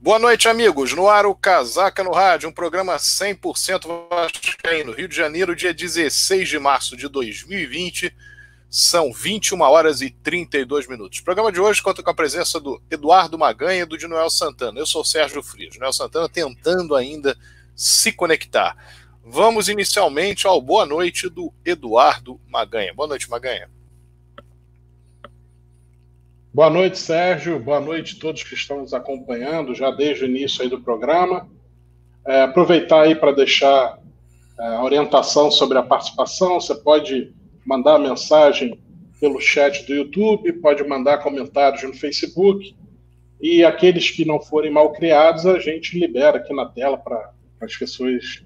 Boa noite, amigos. No ar o Casaca no Rádio, um programa 100% vascaíno. Rio de Janeiro, dia 16 de março de 2020. São 21 horas e 32 minutos. O programa de hoje conta com a presença do Eduardo Maganha e do de Noel Santana. Eu sou o Sérgio Frias. Noel Santana tentando ainda se conectar. Vamos inicialmente ao boa noite do Eduardo Maganha. Boa noite, Maganha. Boa noite, Sérgio. Boa noite a todos que estão nos acompanhando já desde o início aí do programa. É, aproveitar aí para deixar é, orientação sobre a participação. Você pode mandar mensagem pelo chat do YouTube, pode mandar comentários no Facebook. E aqueles que não forem mal criados, a gente libera aqui na tela para as pessoas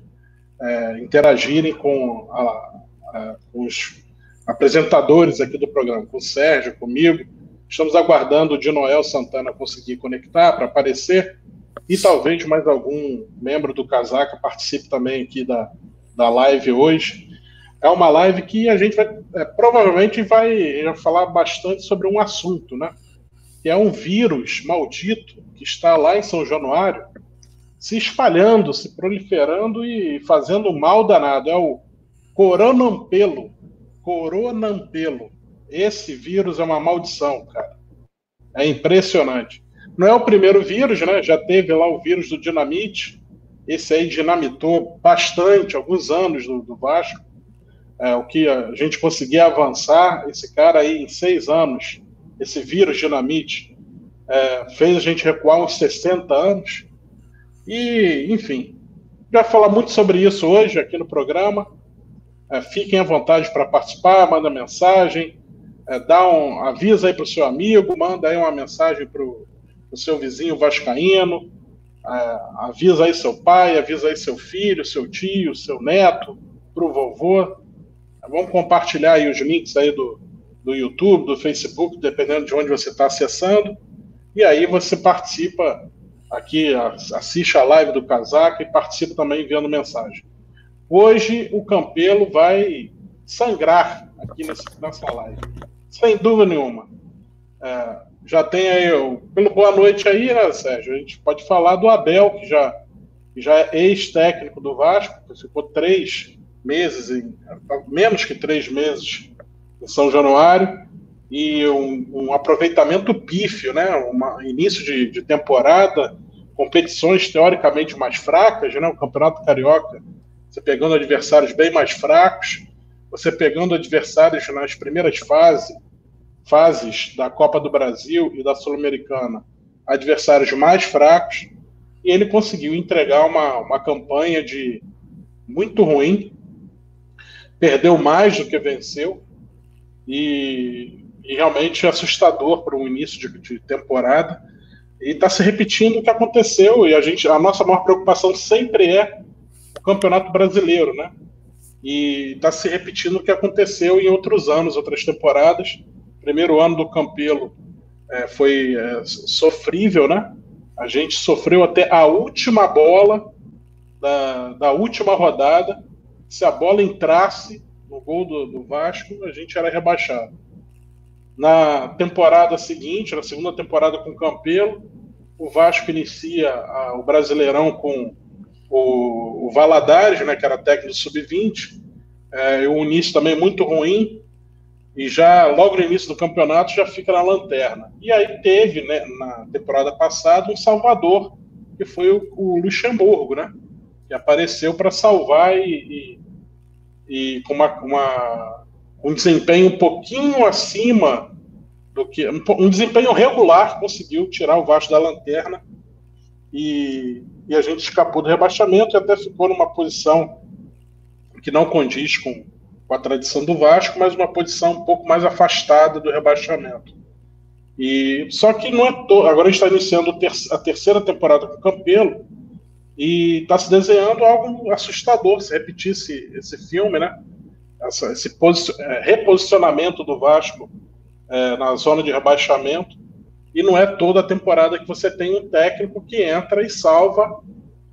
é, interagirem com, a, a, os apresentadores aqui do programa, com o Sérgio, comigo. Estamos aguardando o de Noel Santana conseguir conectar para aparecer e talvez mais algum membro do Casaca participe também aqui da, da live hoje é uma live que a gente vai, é, provavelmente vai falar bastante sobre um assunto, né? Que é um vírus maldito que está lá em São Januário, se espalhando, se proliferando e fazendo mal danado. É o coronampelo. Coronampelo. Esse vírus é uma maldição, cara. É impressionante. Não é o primeiro vírus, né? Já teve lá o vírus do dinamite. Esse aí dinamitou bastante, alguns anos do, do Vasco é, o que a gente conseguia avançar, esse cara aí em seis anos, esse vírus dinamite, é, fez a gente recuar uns 60 anos. E, enfim, vai falar muito sobre isso hoje aqui no programa. É, fiquem à vontade para participar, manda mensagem, é, dá um, avisa aí para o seu amigo, manda aí uma mensagem para o seu vizinho vascaíno, é, avisa aí seu pai, avisa aí seu filho, seu tio, seu neto, para o vovô. Vamos compartilhar aí os links aí do, do YouTube, do Facebook, dependendo de onde você está acessando. E aí você participa aqui, assiste a live do Casaca e participa também enviando mensagem. Hoje o Campelo vai sangrar aqui nessa live, sem dúvida nenhuma. É, já tem aí, pelo boa noite aí, né, Sérgio? A gente pode falar do Abel, que já, já é ex-técnico do Vasco, ficou três meses, em, menos que três meses em São Januário, e um, um aproveitamento pífio, né? Um início de, de, temporada, competições teoricamente mais fracas, né? O Campeonato Carioca, você pegando adversários bem mais fracos, você pegando adversários nas primeiras fases, fases da Copa do Brasil e da Sul-Americana, adversários mais fracos, e ele conseguiu entregar uma, uma campanha de muito ruim, perdeu mais do que venceu e, e realmente é assustador para um início de, de temporada e está se repetindo o que aconteceu e a gente a nossa maior preocupação sempre é o campeonato brasileiro, né? E está se repetindo o que aconteceu em outros anos, outras temporadas. Primeiro ano do Campelo é, foi é, sofrível, né? A gente sofreu até a última bola da, da última rodada se a bola entrasse no gol do, do Vasco, a gente era rebaixado. Na temporada seguinte, na segunda temporada com o Campelo, o Vasco inicia a, o Brasileirão com o, o Valadares, né, que era técnico sub-20, é, início também muito ruim, e já logo no início do campeonato já fica na lanterna. E aí teve, né, na temporada passada, um salvador, que foi o, o Luxemburgo, né, que apareceu para salvar e, e, e com uma, uma, um desempenho um pouquinho acima do que um, um, desempenho regular conseguiu tirar o Vasco da lanterna e, e, a gente escapou do rebaixamento e até ficou numa posição que não condiz com, com a tradição do Vasco, mas uma posição um pouco mais afastada do rebaixamento. E só que não é to... agora a gente está iniciando a terceira temporada com o Campelo e está se desenhando algo assustador se repetisse esse filme, né? Essa, esse é, reposicionamento do Vasco é, na zona de rebaixamento. E não é toda a temporada que você tem um técnico que entra e salva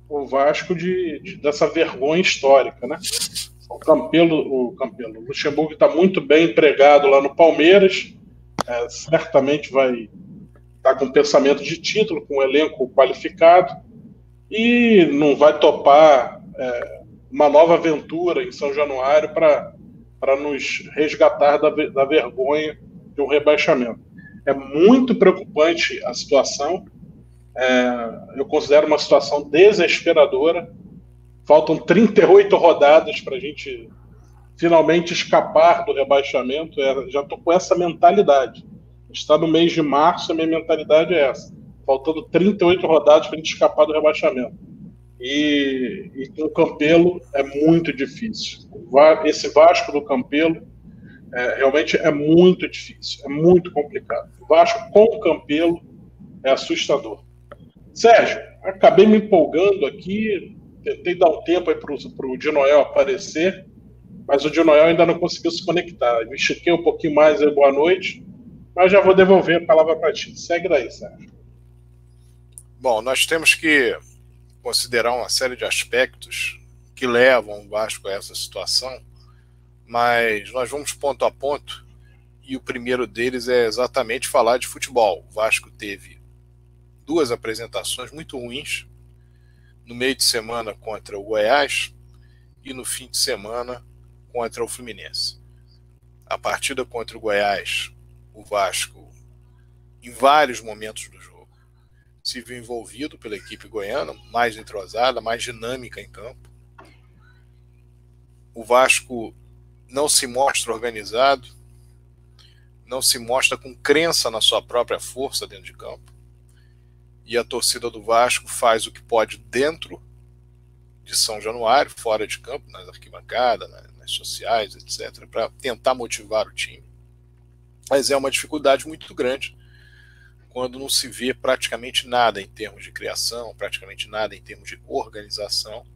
o Vasco de, de dessa vergonha histórica, né? O Campelo, o Campelo, o Luxemburgo está muito bem empregado lá no Palmeiras, é, certamente vai está com pensamento de título, com um elenco qualificado, e não vai topar é, uma nova aventura em São Januário para nos resgatar da, da vergonha de um rebaixamento. É muito preocupante a situação. É, eu considero uma situação desesperadora. Faltam 38 rodadas para a gente finalmente escapar do rebaixamento. É, já estou com essa mentalidade. Está no mês de março, a minha mentalidade é essa. Faltando 38 rodadas para a gente escapar do rebaixamento. E, e o Campelo é muito difícil. Esse Vasco do Campelo é, realmente é muito difícil, é muito complicado. O Vasco com o Campelo é assustador. Sérgio, acabei me empolgando aqui, tentei dar um tempo para o Di Noel aparecer, mas o Di Noel ainda não conseguiu se conectar. Me estiquei um pouquinho mais aí, boa noite, mas já vou devolver a palavra para ti. Segue daí, Sérgio. Bom, nós temos que considerar uma série de aspectos que levam o Vasco a essa situação mas nós vamos ponto a ponto e o primeiro deles é exatamente falar de futebol. O Vasco teve duas apresentações muito ruins no meio de semana contra o Goiás e no fim de semana contra o Fluminense. A partida contra o Goiás, o Vasco, em vários momentos do jogo, se viu envolvido pela equipe goiana, mais entrosada, mais dinâmica em campo. O Vasco não se mostra organizado, não se mostra com crença na sua própria força dentro de campo. E a torcida do Vasco faz o que pode dentro de São Januário, fora de campo, nas arquibancadas, nas sociais, etc., para tentar motivar o time. Mas é uma dificuldade muito grande quando não se vê praticamente nada em termos de criação, praticamente nada em termos de organização,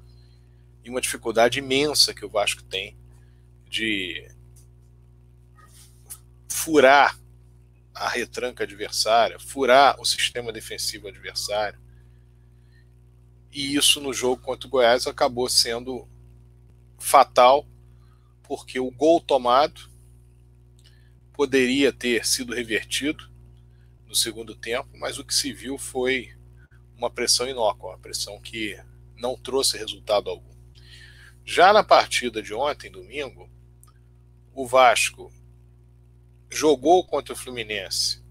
e uma dificuldade imensa que o Vasco tem de furar a retranca adversária, furar o sistema defensivo adversário. E isso no jogo contra o Goiás acabou sendo fatal, porque o gol tomado poderia ter sido revertido no segundo tempo, mas o que se viu foi uma pressão inócua, uma pressão que não trouxe resultado algum. Já na partida de ontem, domingo, o Vasco jogou contra o Fluminense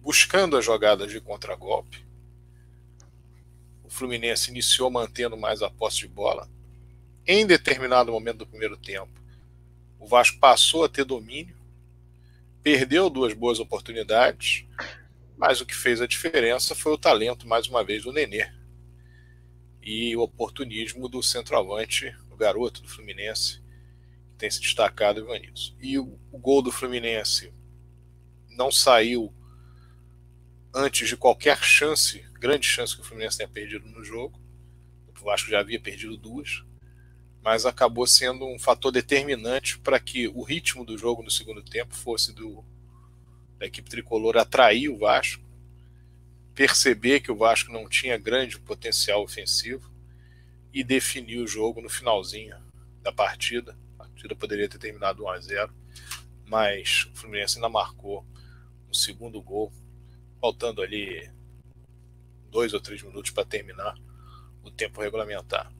buscando as jogadas de contragolpe. O Fluminense iniciou mantendo mais a posse de bola. Em determinado momento do primeiro tempo, o Vasco passou a ter domínio, perdeu duas boas oportunidades, mas o que fez a diferença foi o talento, mais uma vez, do Nenê e o oportunismo do centroavante, o garoto do Fluminense, tem se destacado Ivanilson. E o, o gol do Fluminense não saiu antes de qualquer chance, grande chance que o Fluminense tenha perdido no jogo. O Vasco já havia perdido duas, mas acabou sendo um fator determinante para que o ritmo do jogo no segundo tempo fosse do da equipe tricolor atrair o Vasco, perceber que o Vasco não tinha grande potencial ofensivo e definir o jogo no finalzinho da partida partida poderia ter terminado 1 a 0 mas o Fluminense ainda marcou o segundo gol, faltando ali dois ou três minutos para terminar o tempo regulamentar.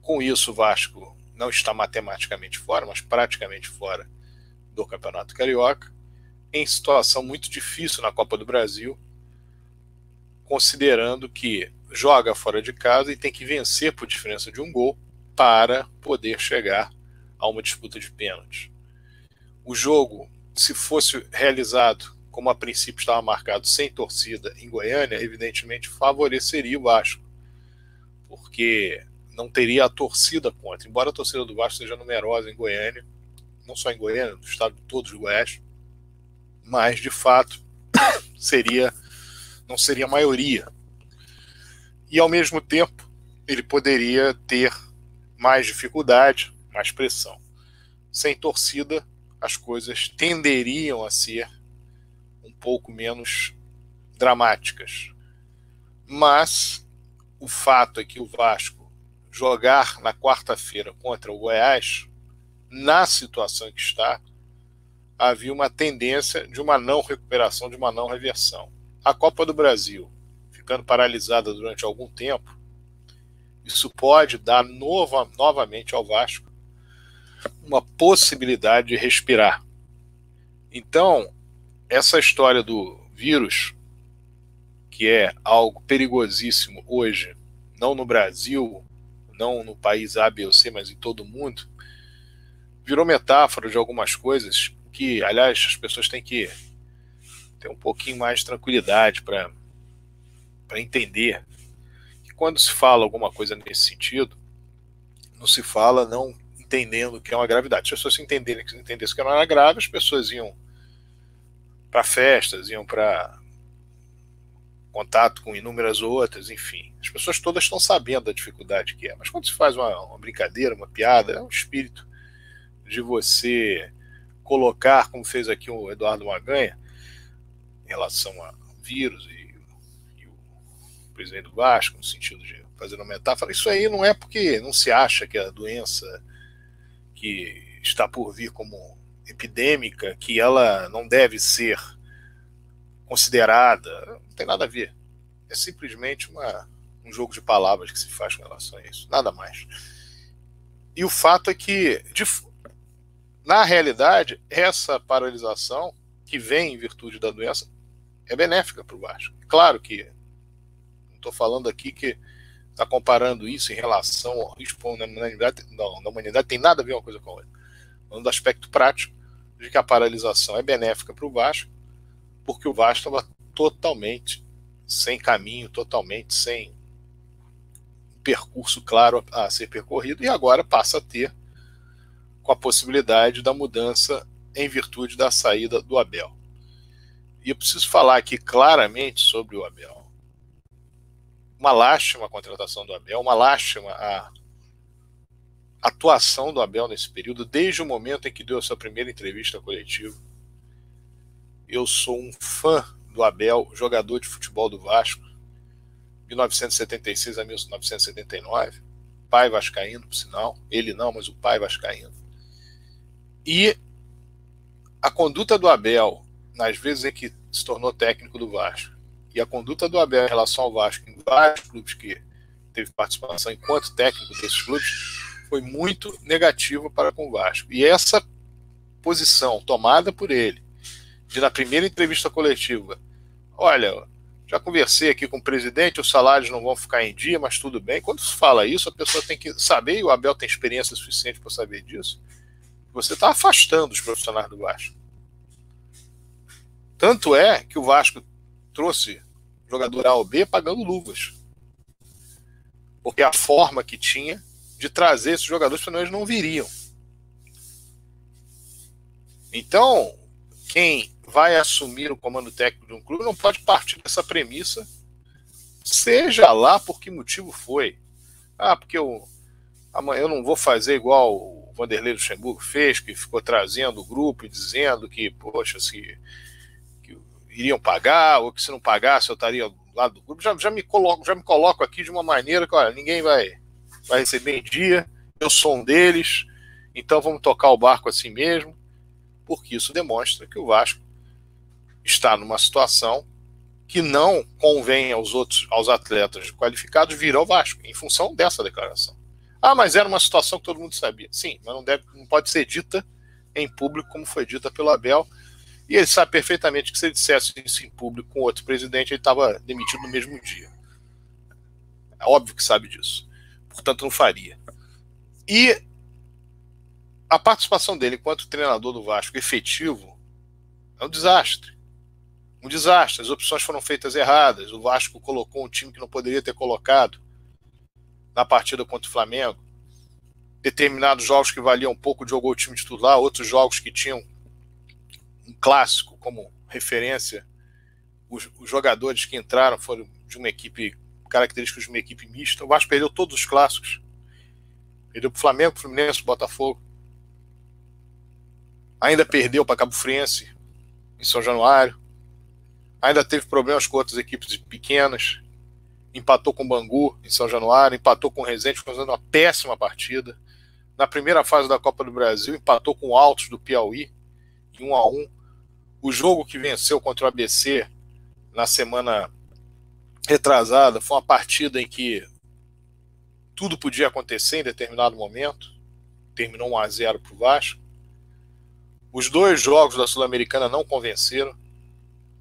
Com isso, o Vasco não está matematicamente fora, mas praticamente fora do Campeonato Carioca, em situação muito difícil na Copa do Brasil, considerando que joga fora de casa e tem que vencer por diferença de um gol para poder chegar a uma disputa de pênalti. O jogo, se fosse realizado como a princípio estava marcado sem torcida em Goiânia, evidentemente favoreceria o Vasco, porque não teria a torcida contra. Embora a torcida do Vasco seja numerosa em Goiânia, não só em Goiânia, no estado de todos os Goiás, mas de fato seria não seria a maioria. E ao mesmo tempo, ele poderia ter mais dificuldade mais pressão. Sem torcida, as coisas tenderiam a ser um pouco menos dramáticas. Mas o fato é que o Vasco jogar na quarta-feira contra o Goiás, na situação que está, havia uma tendência de uma não recuperação, de uma não reversão. A Copa do Brasil, ficando paralisada durante algum tempo, isso pode dar nova, novamente ao Vasco uma possibilidade de respirar. Então, essa história do vírus, que é algo perigosíssimo hoje, não no Brasil, não no país A, B ou C, mas em todo o mundo, virou metáfora de algumas coisas que, aliás, as pessoas têm que ter um pouquinho mais de tranquilidade para entender que quando se fala alguma coisa nesse sentido, não se fala não entendendo que é uma gravidade. Se as pessoas entenderem entendessem que não era grave, as pessoas iam para festas, iam para contato com inúmeras outras, enfim. As pessoas todas estão sabendo da dificuldade que é. Mas quando se faz uma, uma brincadeira, uma piada, é um espírito de você colocar, como fez aqui o Eduardo Maganha, em relação a vírus e, e o presidente do Vasco, no sentido de fazer uma metáfora, isso aí não é porque não se acha que a doença que está por vir como epidêmica, que ela não deve ser considerada, não tem nada a ver. É simplesmente uma, um jogo de palavras que se faz com relação a isso, nada mais. E o fato é que, de, na realidade, essa paralisação que vem em virtude da doença é benéfica para o Vasco. Claro que não estou falando aqui que está comparando isso em relação ao risco da humanidade, não, da humanidade tem nada a ver uma coisa com a outra. Falando do aspecto prático de que a paralisação é benéfica para o Vasco, porque o Vasco estava totalmente sem caminho, totalmente sem percurso claro a ser percorrido, e agora passa a ter com a possibilidade da mudança em virtude da saída do Abel. E eu preciso falar aqui claramente sobre o Abel. Uma lástima a contratação do Abel, uma lástima a atuação do Abel nesse período, desde o momento em que deu a sua primeira entrevista coletiva. Eu sou um fã do Abel, jogador de futebol do Vasco, 1976 a 1979, pai vascaíno, por sinal, ele não, mas o pai vascaíno. E a conduta do Abel, nas vezes em que se tornou técnico do Vasco, e a conduta do Abel em relação ao Vasco em vários clubes que teve participação enquanto técnico desses clubes, foi muito negativa para com o Vasco. E essa posição tomada por ele, de na primeira entrevista coletiva, olha, já conversei aqui com o presidente, os salários não vão ficar em dia, mas tudo bem. Quando se fala isso, a pessoa tem que saber, e o Abel tem experiência suficiente para saber disso, você está afastando os profissionais do Vasco. Tanto é que o Vasco trouxe jogador A ou B pagando luvas. Porque a forma que tinha de trazer esses jogadores, senão eles não viriam. Então, quem vai assumir o comando técnico de um clube não pode partir dessa premissa, seja lá por que motivo foi. Ah, porque eu, amanhã eu não vou fazer igual Vanderlei Luxemburgo fez, que ficou trazendo o grupo e dizendo que, poxa, se iriam pagar, ou que se não pagasse eu estaria do lado do grupo. Já, já, me coloco, já me coloco aqui de uma maneira que, olha, ninguém vai, vai receber em dia, eu sou um deles, então vamos tocar o barco assim mesmo, porque isso demonstra que o Vasco está numa situação que não convém aos outros, aos atletas qualificados vir ao Vasco, em função dessa declaração. Ah, mas era uma situação que todo mundo sabia. Sim, mas não, deve, não pode ser dita em público como foi dita pelo Abel. E ele sabe perfeitamente que se ele dissesse isso em público com outro presidente, ele estava demitido no mesmo dia. É óbvio que sabe disso. Portanto, não faria. E a participação dele enquanto treinador do Vasco efetivo é um desastre. Um desastre. As opções foram feitas erradas. O Vasco colocou um time que não poderia ter colocado na partida contra o Flamengo. Determinados jogos que valiam pouco jogou o time titular, outros jogos que tinham um clássico como referência. Os, os jogadores que entraram foram de uma equipe, características de uma equipe mista. O Vasco perdeu todos os clássicos. Perdeu para o Flamengo, Fluminense, Botafogo. Ainda perdeu para Cabo Friense em São Januário. Ainda teve problemas com outras equipes pequenas empatou com o Bangu em São Januário, empatou com o Resende, fazendo uma péssima partida. Na primeira fase da Copa do Brasil, empatou com o Altos do Piauí, em 1 a 1 O jogo que venceu contra o ABC na semana retrasada foi uma partida em que tudo podia acontecer em determinado momento. Terminou 1 a 0 para o Vasco. Os dois jogos da Sul-Americana não convenceram,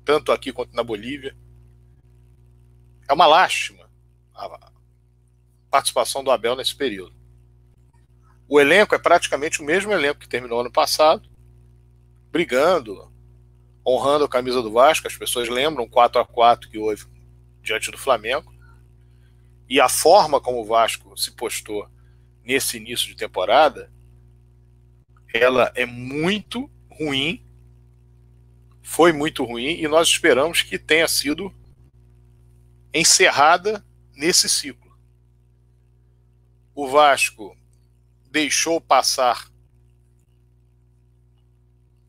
tanto aqui quanto na Bolívia. É uma lástima a participação do Abel nesse período. O elenco é praticamente o mesmo elenco que terminou ano passado, brigando, honrando a camisa do Vasco. As pessoas lembram 4 a 4 que houve diante do Flamengo. E a forma como o Vasco se postou nesse início de temporada, ela é muito ruim, foi muito ruim, e nós esperamos que tenha sido encerrada nesse ciclo. O Vasco deixou passar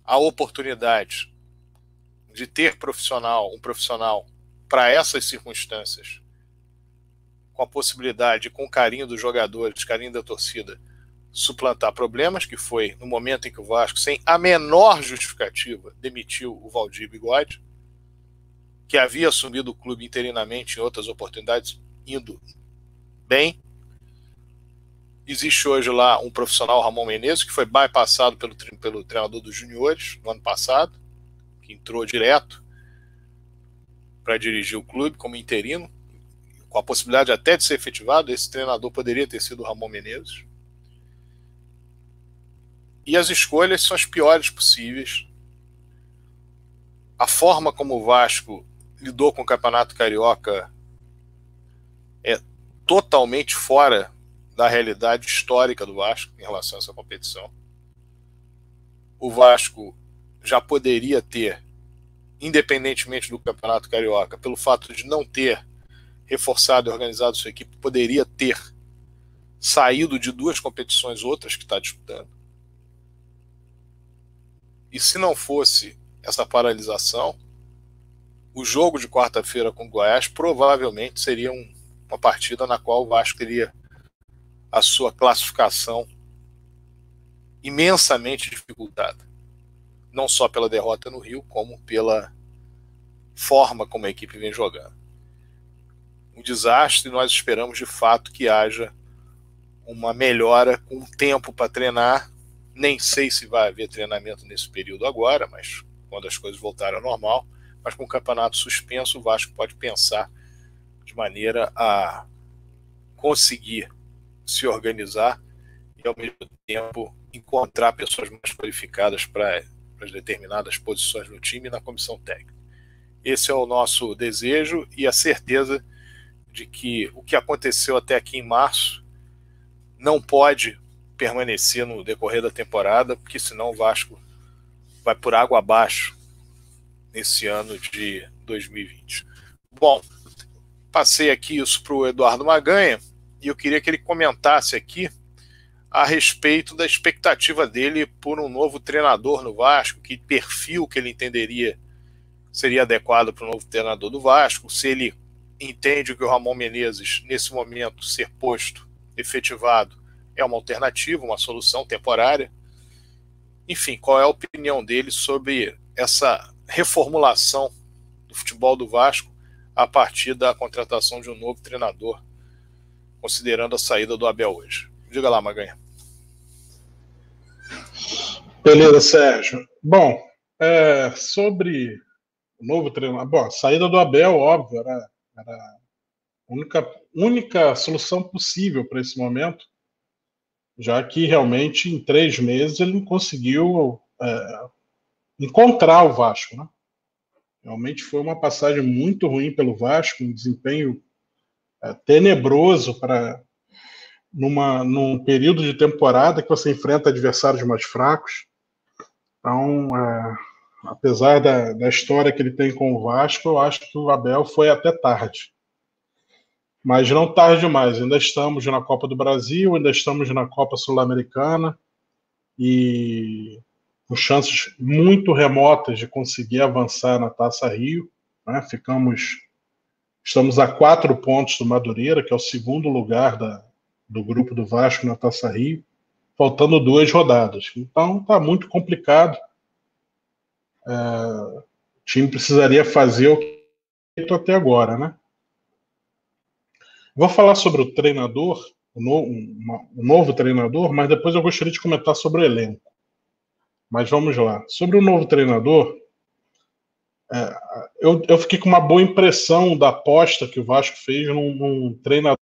a oportunidade de ter profissional, um profissional para essas circunstâncias, com a possibilidade, com o carinho dos jogadores, carinho da torcida, suplantar problemas, que foi no momento em que o Vasco, sem a menor justificativa, demitiu o Valdir Bigode, que havia assumido o clube interinamente em outras oportunidades, indo bem. Existe hoje lá um profissional, Ramon Menezes, que foi bypassado pelo, pelo treinador dos juniores no ano passado, entrou direto para dirigir o clube como interino, com a possibilidade até de ser efetivado. Esse treinador poderia ter sido o Ramon Menezes. E as escolhas são as piores possíveis. A forma como o Vasco lidou com o Campeonato Carioca é totalmente fora da realidade histórica do Vasco em relação a essa competição. O Vasco já poderia ter, independentemente do Campeonato Carioca, pelo fato de não ter reforçado e organizado sua equipe, poderia ter saído de duas competições outras que está disputando. E se não fosse essa paralisação, o jogo de quarta-feira com o Goiás provavelmente seria um, uma partida na qual o Vasco teria a sua classificação imensamente dificultada. Não só pela derrota no Rio, como pela forma como a equipe vem jogando. Um desastre, nós esperamos de fato que haja uma melhora com tempo para treinar nem sei se vai haver treinamento nesse período agora, mas quando as coisas voltarem ao normal. Mas com o campeonato suspenso, o Vasco pode pensar de maneira a conseguir se organizar e, ao mesmo tempo, encontrar pessoas mais qualificadas para as determinadas posições no time e na comissão técnica. Esse é o nosso desejo e a certeza de que o que aconteceu até aqui em março não pode permanecer no decorrer da temporada, porque senão o Vasco vai por água abaixo nesse ano de 2020. Bom, passei aqui isso para o Eduardo Maganha e eu queria que ele comentasse aqui a respeito da expectativa dele por um novo treinador no Vasco, que perfil que ele entenderia seria adequado para o novo treinador do Vasco, se ele entende que o Ramon Menezes, nesse momento, ser posto, efetivado, é uma alternativa, uma solução temporária. Enfim, qual é a opinião dele sobre essa reformulação do futebol do Vasco a partir da contratação de um novo treinador, considerando a saída do Abel hoje? Diga lá, Maganha. Beleza, Sérgio. Bom, é, sobre o novo treinador. Bom, a saída do Abel, óbvio, era, era a única, única solução possível para esse momento já que realmente em três meses ele não conseguiu é, encontrar o Vasco. Né? Realmente foi uma passagem muito ruim pelo Vasco, um desempenho é, tenebroso para numa, num período de temporada que você enfrenta adversários mais fracos. Então, é, apesar da, da história que ele tem com o Vasco, eu acho que o Abel foi até tarde. Mas não tarde demais, ainda estamos na Copa do Brasil, ainda estamos na Copa Sul-Americana e com chances muito remotas de conseguir avançar na Taça Rio. Né? Ficamos, estamos a quatro pontos do Madureira, que é o segundo lugar da, do grupo do Vasco na Taça Rio, faltando duas rodadas. Então está muito complicado. é, o time precisaria fazer o que feito até agora, né? Vou falar sobre o treinador, o, no, uma, o novo treinador, mas depois eu gostaria de comentar sobre o elenco. Mas vamos lá. Sobre o novo treinador, é, eu, eu fiquei com uma boa impressão da aposta que o Vasco fez num, num treinador.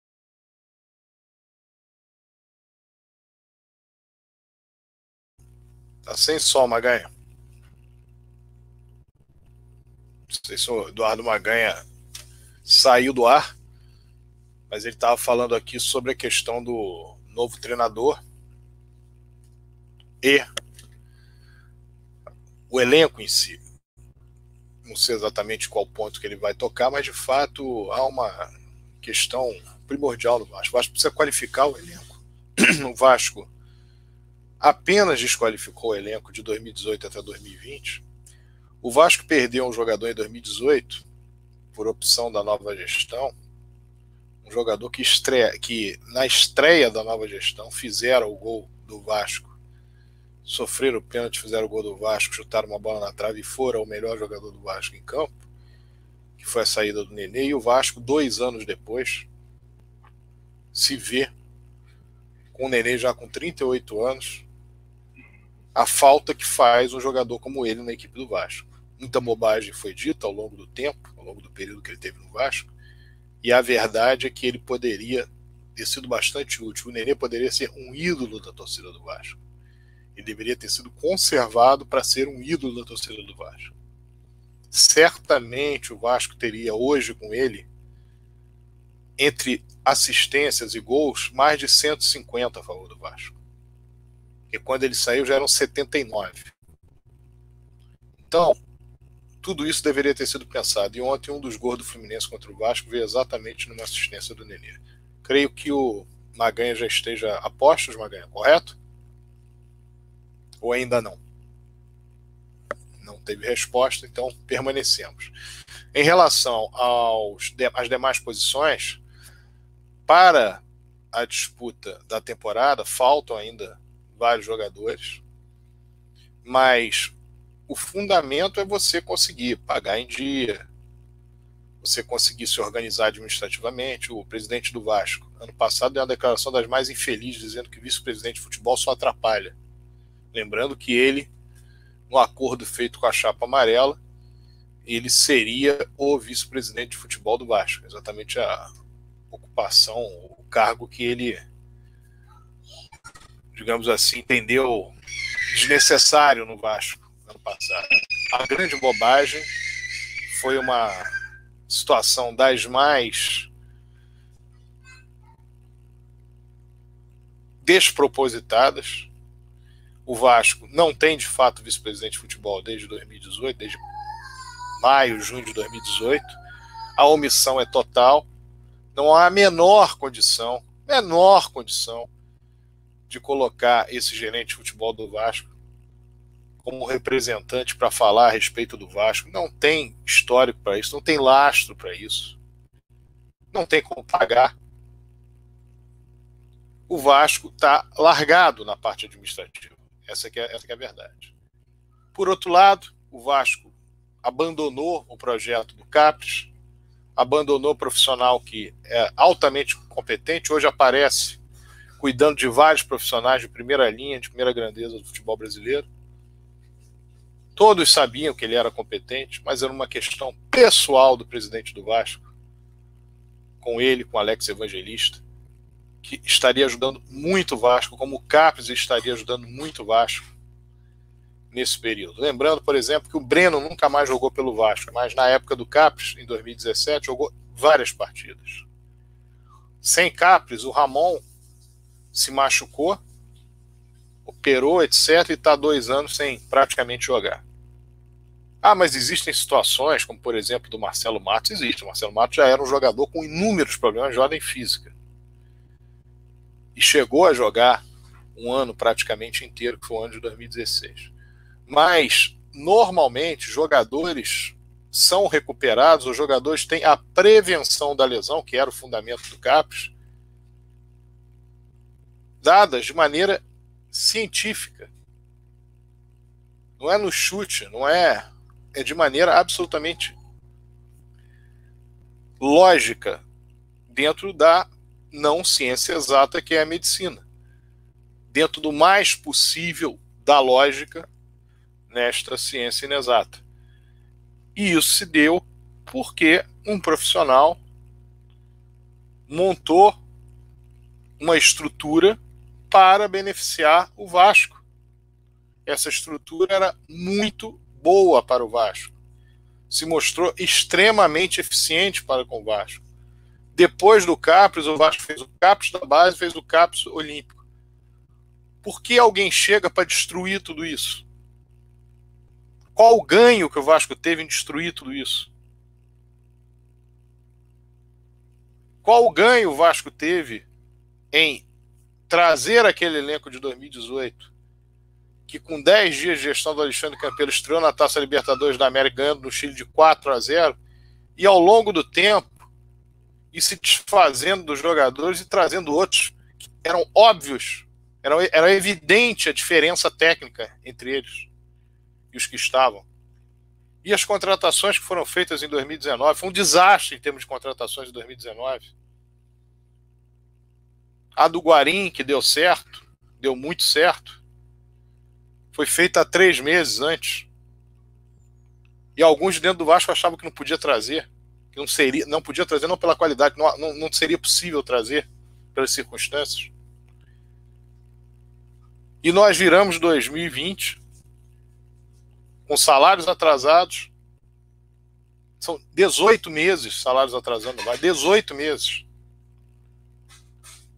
Tá sem som, Maganha. Não sei se o Eduardo Maganha saiu do ar, mas ele estava falando aqui sobre a questão do novo treinador e o elenco em si não sei exatamente qual ponto que ele vai tocar, mas de fato há uma questão primordial no Vasco. O Vasco precisa qualificar o elenco. O Vasco apenas desqualificou o elenco de 2018 até 2020. O Vasco perdeu um jogador em 2018 por opção da nova gestão, um jogador que, estreia, que na estreia da nova gestão fizeram o gol do Vasco sofreram o pênalti, fizeram o gol do Vasco, chutaram uma bola na trave e foram o melhor jogador do Vasco em campo, que foi a saída do Nenê, e o Vasco, dois anos depois, se vê com o Nenê já com 38 anos, a falta que faz um jogador como ele na equipe do Vasco. Muita bobagem foi dita ao longo do tempo, ao longo do período que ele teve no Vasco, e a verdade é que ele poderia ter sido bastante útil. O Nenê poderia ser um ídolo da torcida do Vasco ele deveria ter sido conservado para ser um ídolo da torcida do Vasco. Certamente o Vasco teria hoje com ele, entre assistências e gols, mais de 150 a favor do Vasco. Porque quando ele saiu já eram 79. Então, tudo isso deveria ter sido pensado. E ontem um dos gols do Fluminense contra o Vasco veio exatamente numa assistência do Nenê. Creio que o Maganha já esteja a postos, Maganha, correto? Ou ainda não? Não teve resposta, então permanecemos. Em relação aos, às demais posições, para a disputa da temporada, faltam ainda vários jogadores, mas o fundamento é você conseguir pagar em dia, você conseguir se organizar administrativamente. O presidente do Vasco, ano passado, deu uma declaração das mais infelizes, dizendo que vice-presidente de futebol só atrapalha. Lembrando que ele, no acordo feito com a chapa amarela, ele seria o vice-presidente de futebol do Vasco, exatamente a ocupação, o cargo que ele, digamos assim, entendeu desnecessário no Vasco ano passado. A grande bobagem foi uma situação das mais despropositadas o Vasco não tem de fato vice-presidente de futebol desde 2018, desde maio, junho de 2018. A omissão é total. Não há a menor condição, menor condição de colocar esse gerente de futebol do Vasco como representante para falar a respeito do Vasco. Não tem histórico para isso, não tem lastro para isso. Não tem como pagar. O Vasco está largado na parte administrativa. Essa, é, essa é a verdade. Por outro lado, o Vasco abandonou o projeto do CAPES, abandonou o profissional que é altamente competente, hoje aparece cuidando de vários profissionais de primeira linha, de primeira grandeza do futebol brasileiro. Todos sabiam que ele era competente, mas era uma questão pessoal do presidente do Vasco, com ele, com Alex Evangelista, que estaria ajudando muito o Vasco, como o Capes estaria ajudando muito o Vasco nesse período. Lembrando, por exemplo, que o Breno nunca mais jogou pelo Vasco, mas na época do Capes, em 2017, jogou várias partidas. Sem Capes, o Ramon se machucou, operou, etc., e está dois anos sem praticamente jogar. Ah, mas existem situações, como por exemplo do Marcelo Matos, existe. O Marcelo Matos já era um jogador com inúmeros problemas de ordem física e chegou a jogar um ano praticamente inteiro, que foi o ano de 2016. Mas, normalmente, jogadores são recuperados, os jogadores têm a prevenção da lesão, que era o fundamento do CAPES, dadas de maneira científica. Não é no chute, não é. É de maneira absolutamente lógica dentro da não ciência exata que é a medicina. Dentro do mais possível da lógica nesta ciência inexata. E isso se deu porque um profissional montou uma estrutura para beneficiar o Vasco. Essa estrutura era muito boa para o Vasco. Se mostrou extremamente eficiente para com o Vasco. Depois do CAPES, o Vasco fez o CAPES da base, fez o CAPES olímpico. Por que alguém chega para destruir tudo isso? Qual o ganho que o Vasco teve em destruir tudo isso? Qual o ganho o Vasco teve em trazer aquele elenco de 2018, que com 10 dias de gestão do Alexandre Campelo estreou na Taça Libertadores da América ganhando no Chile de 4 a 0, e ao longo do tempo, e se desfazendo dos jogadores e trazendo outros que eram óbvios, era, era evidente a diferença técnica entre eles e os que estavam. E as contratações que foram feitas em 2019, foi um desastre em termos de contratações em 2019. A do Guarim, que deu certo, deu muito certo, foi feita há três meses antes. E alguns dentro do Vasco achavam que não podia trazer, que não seria, não podia trazer não pela qualidade, não, não, não seria possível trazer pelas circunstâncias. E nós viramos 2020 com salários atrasados. São 18 meses salários atrasando, vai 18 meses.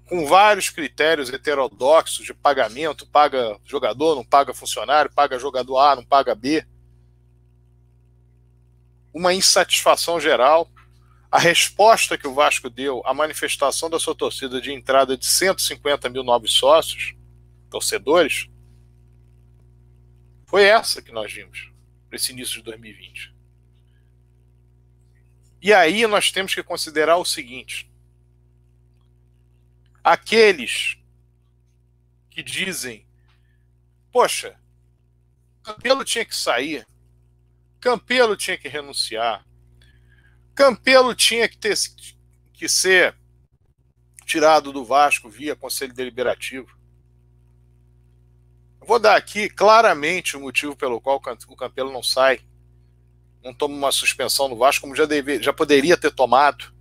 Com vários critérios heterodoxos de pagamento, paga jogador, não paga funcionário, paga jogador A, não paga B. Uma insatisfação geral. A resposta que o Vasco deu à manifestação da sua torcida de entrada de 150 mil novos sócios, torcedores, foi essa que nós vimos para esse início de 2020. E aí nós temos que considerar o seguinte: aqueles que dizem, poxa, Campelo tinha que sair, Campelo tinha que renunciar, Campelo tinha que ter que ser tirado do Vasco via Conselho Deliberativo. Vou dar aqui claramente o motivo pelo qual o Campelo não sai. Não toma uma suspensão no Vasco, como já, deve, já poderia ter tomado.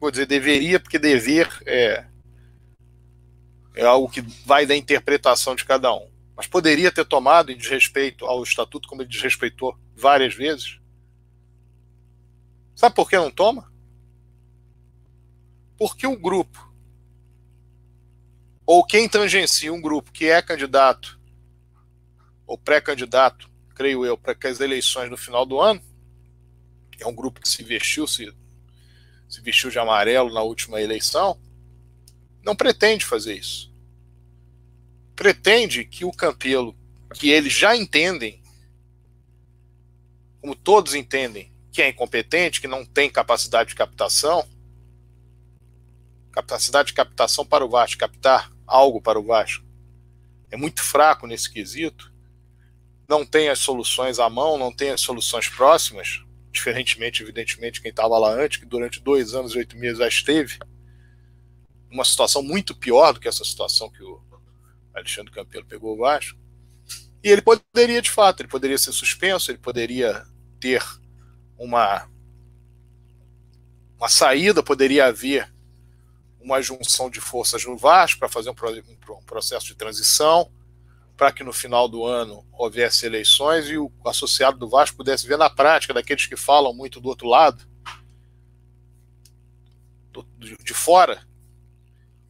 Vou dizer deveria, porque dever é, é algo que vai da interpretação de cada um. Mas poderia ter tomado em desrespeito ao estatuto, como ele desrespeitou várias vezes. Sabe por que não toma? Porque o grupo ou quem tangencia um grupo que é candidato ou pré-candidato, creio eu, para as eleições no final do ano, é um grupo que se vestiu, se, se vestiu de amarelo na última eleição, não pretende fazer isso. Pretende que o Campelo, que eles já entendem, como todos entendem, que é incompetente, que não tem capacidade de captação, capacidade de captação para o Vasco, captar algo para o Vasco. É muito fraco nesse quesito. Não tem as soluções à mão, não tem as soluções próximas, diferentemente, evidentemente, quem estava lá antes, que durante dois anos e oito meses já esteve. Uma situação muito pior do que essa situação que o Alexandre Campelo pegou o Vasco. E ele poderia, de fato, ele poderia ser suspenso, ele poderia ter uma, uma saída, poderia haver uma junção de forças no Vasco para fazer um, um, processo de transição, para que no final do ano houvesse eleições e o associado do Vasco pudesse ver na prática, daqueles que falam muito do outro lado, do, de fora,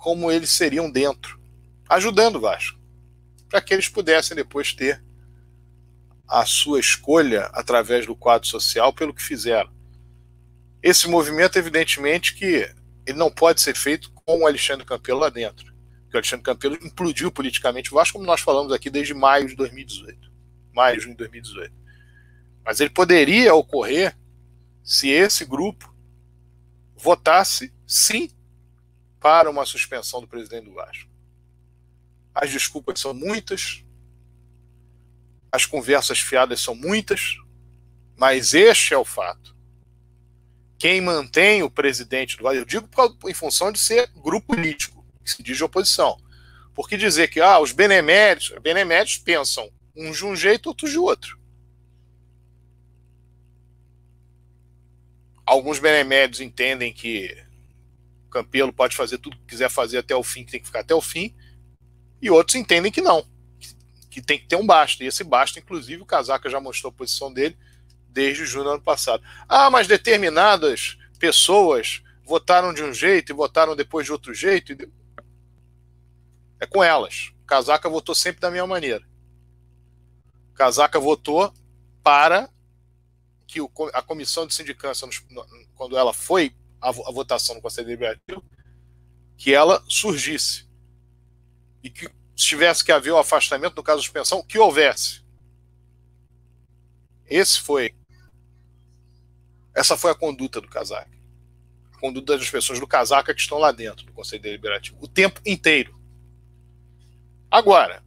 como eles seriam dentro, ajudando o Vasco, para que eles pudessem depois ter a sua escolha através do quadro social pelo que fizeram. Esse movimento, evidentemente, que ele não pode ser feito com o Alexandre Campelo lá dentro. Porque o Alexandre Campelo implodiu politicamente o Vasco, como nós falamos aqui desde maio de 2018. Maio de 2018. Mas ele poderia ocorrer se esse grupo votasse sim para uma suspensão do presidente do Vasco. As desculpas são muitas. as conversas fiadas são muitas, mas este é o fato. Quem mantém o presidente do eu digo em função de ser grupo político, que se diz de oposição. Porque dizer que ah, os beneméritos, beneméritos pensam uns de um jeito, outros de outro. Alguns beneméritos entendem que Campelo pode fazer tudo que quiser fazer até o fim, que tem que ficar até o fim, e outros entendem que não, que tem que ter um basta. E esse basta, inclusive, o Casaca já mostrou a posição dele desde junho do ano passado. Ah, mas determinadas pessoas votaram de um jeito e votaram depois de outro jeito. É com elas. O Casaca votou sempre da mesma maneira. O Casaca votou para que a comissão de sindicância, quando ela foi a votação no Conselho Deliberativo, que ela surgisse. E que se tivesse que haver o afastamento, no caso de suspensão, que houvesse. Esse foi. Essa foi a conduta do Casaca. A conduta das pessoas do Casaca que estão lá dentro do Conselho Deliberativo. O tempo inteiro. Agora,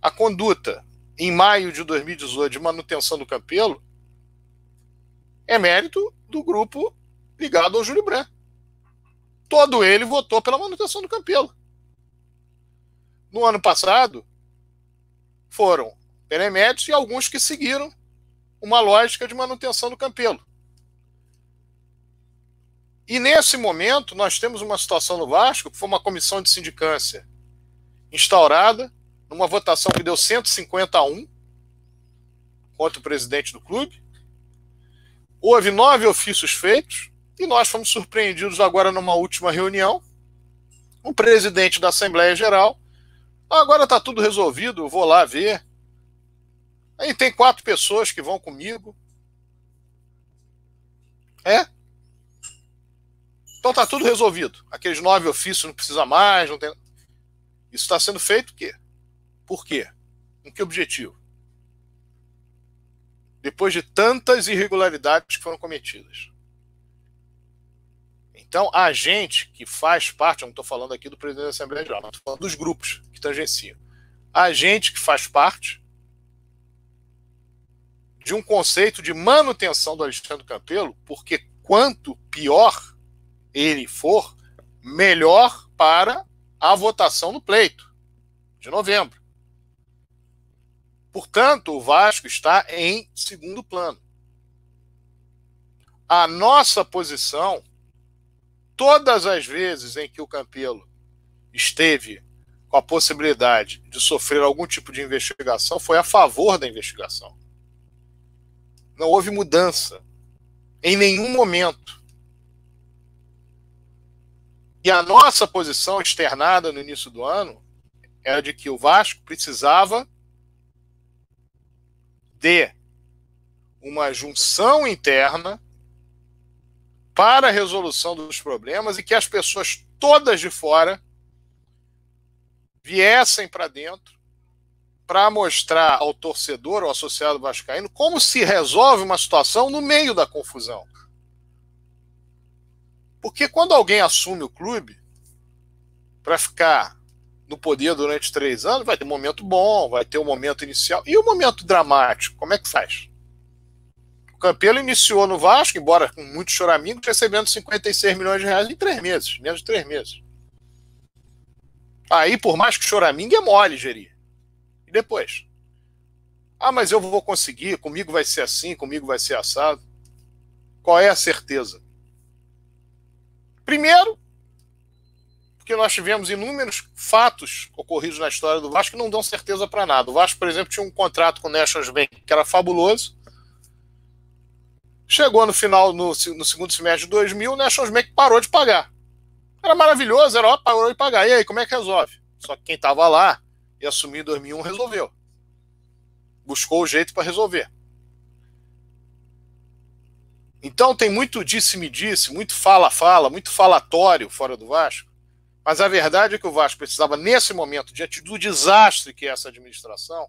a conduta em maio de 2018 de manutenção do Campelo é mérito do grupo ligado ao Júlio Branco. Todo ele votou pela manutenção do Campelo. No ano passado, foram beneméritos e alguns que seguiram uma lógica de manutenção do Campelo. E nesse momento, nós temos uma situação no Vasco, que foi uma comissão de sindicância instaurada numa votação que deu 150 a 1 contra o presidente do clube. Houve nove ofícios feitos e nós fomos surpreendidos agora numa última reunião. O presidente da Assembleia Geral. Agora está tudo resolvido, vou lá ver. Aí tem quatro pessoas que vão comigo. É? Então tá tudo resolvido. Aqueles nove ofícios não precisa mais, não tem. Isso está sendo feito o quê? Por quê? Com que objetivo? Depois de tantas irregularidades que foram cometidas. Então, a gente que faz parte, eu não estou falando aqui do presidente da Assembleia Geral, estou falando dos grupos que tangenciam. A gente que faz parte de um conceito de manutenção do Alexandre Campelo, porque quanto pior ele for, melhor para a votação no pleito de novembro. Portanto, o Vasco está em segundo plano. A nossa posição, todas as vezes em que o Campelo esteve com a possibilidade de sofrer algum tipo de investigação, foi a favor da investigação. Não houve mudança em nenhum momento. E a nossa posição externada no início do ano era de que o Vasco precisava de uma junção interna para a resolução dos problemas e que as pessoas todas de fora viessem para dentro para mostrar ao torcedor ou associado vascaíno como se resolve uma situação no meio da confusão. Porque quando alguém assume o clube para ficar no poder durante três anos, vai ter um momento bom, vai ter um momento inicial. E o um momento dramático, como é que faz? Campelo iniciou no Vasco, embora com muitos choramingos, recebendo 56 milhões de reais em três meses, menos de três meses. Aí, por mais que choramingo, é mole gerir. E depois? Ah, mas eu vou conseguir, comigo vai ser assim, comigo vai ser assado. Qual é a certeza? Primeiro, porque nós tivemos inúmeros fatos ocorridos na história do Vasco que não dão certeza para nada. O Vasco, por exemplo, tinha um contrato com o National Bank que era fabuloso. Chegou no final, no, no segundo semestre de 2000, o National Bank parou de pagar. Era maravilhoso, era ó, parou de pagar. E aí, como é que resolve? Só que quem estava lá e assumiu em 2001 resolveu. Buscou o jeito para resolver. Então tem muito disse-me-disse, muito fala-fala, muito falatório fora do Vasco. Mas a verdade é que o Vasco precisava, nesse momento, diante do desastre que é essa administração,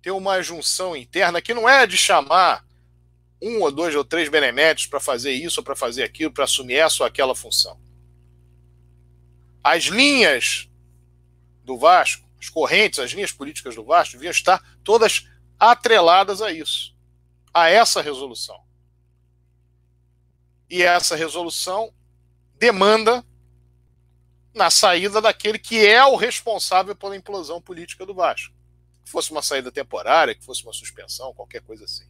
ter uma junção interna que não é de chamar um ou dois ou três beneméritos para fazer isso ou para fazer aquilo, para assumir essa ou aquela função. As linhas do Vasco, as correntes, as linhas políticas do Vasco deviam estar todas atreladas a isso, a essa resolução. E essa resolução demanda na saída daquele que é o responsável pela implosão política do Vasco. Que fosse uma saída temporária, que fosse uma suspensão, qualquer coisa assim.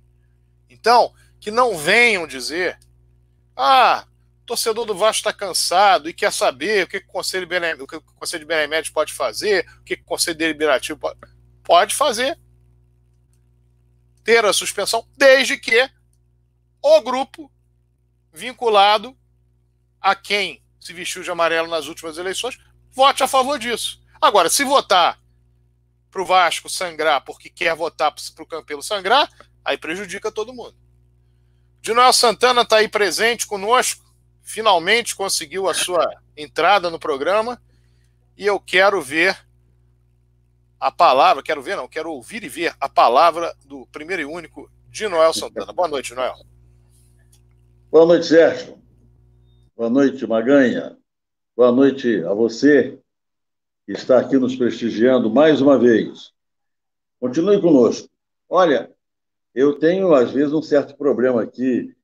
Então, que não venham dizer: ah, torcedor do Vasco está cansado e quer saber o que, o Conselho, o que o Conselho de Benemérito pode fazer, o que o Conselho Deliberativo pode, pode fazer. Ter a suspensão, desde que o grupo vinculado a quem se vestiu de amarelo nas últimas eleições vote a favor disso. Agora, se votar para o Vasco sangrar porque quer votar para o Campelo sangrar, aí prejudica todo mundo. Dinoel Santana está aí presente conosco, finalmente conseguiu a sua entrada no programa e eu quero ver a palavra, quero ver não, quero ouvir e ver a palavra do primeiro e único Dinoel Santana. Boa noite, Dinoel. Boa noite, Sérgio. Boa noite, Maganha. Boa noite a você que está aqui nos prestigiando mais uma vez. Continue conosco. Olha, eu tenho, às vezes, um certo problema aqui.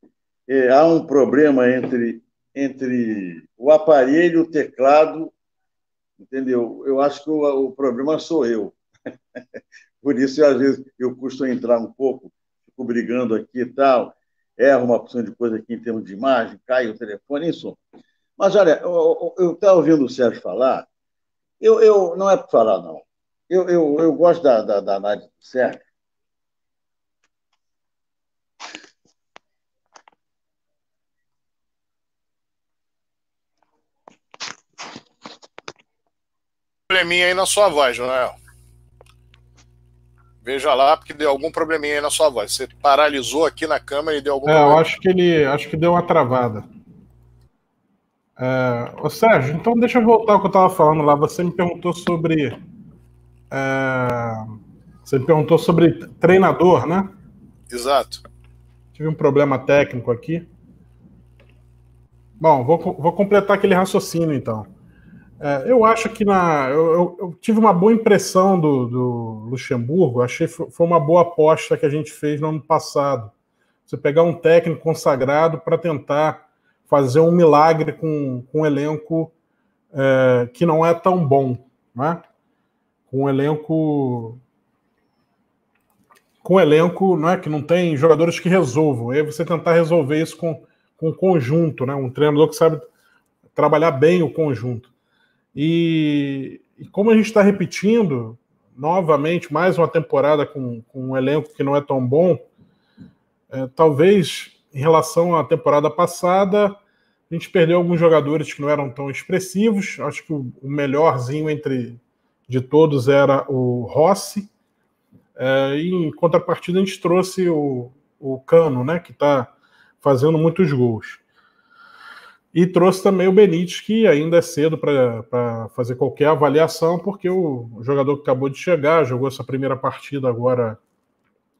É, há um problema entre, entre o aparelho o teclado, entendeu? Eu acho que o, o problema sou eu. Por isso, às vezes, eu custo entrar um pouco, fico brigando aqui e tal erra uma opção de coisa aqui em termos de imagem, cai o telefone, isso. Mas olha, eu estava ouvindo o Sérgio falar, eu, eu não é para falar, não. Eu, eu, eu gosto da, da, da análise do Sérgio. Probleminha aí na sua voz, Joel. Veja lá, porque deu algum probleminha aí na sua voz. Você paralisou aqui na câmera e deu algum é, problema. Eu acho que ele acho que deu uma travada. É, ô Sérgio, então deixa eu voltar ao que eu estava falando lá. Você me perguntou sobre. É, você me perguntou sobre treinador, né? Exato. Tive um problema técnico aqui. Bom, vou, vou completar aquele raciocínio então. É, eu acho que na, eu, eu, tive uma boa impressão do, do Luxemburgo, achei que foi uma boa aposta que a gente fez no ano passado. Você pegar um técnico consagrado para tentar fazer um milagre com, com um elenco é, que não é tão bom, né? com um elenco com um elenco não é que não tem jogadores que resolvam. Aí você tentar resolver isso com, com um conjunto, né? um treinador que sabe trabalhar bem o conjunto. E, e como a gente está repetindo novamente mais uma temporada com, com, um elenco que não é tão bom, é, talvez em relação à temporada passada a gente perdeu alguns jogadores que não eram tão expressivos. Acho que o, melhorzinho entre de todos era o Rossi. É, e em contrapartida a gente trouxe o, o Cano, né, que está fazendo muitos gols. E trouxe também o Benítez, que ainda é cedo para fazer qualquer avaliação, porque o, jogador que acabou de chegar, jogou essa primeira partida agora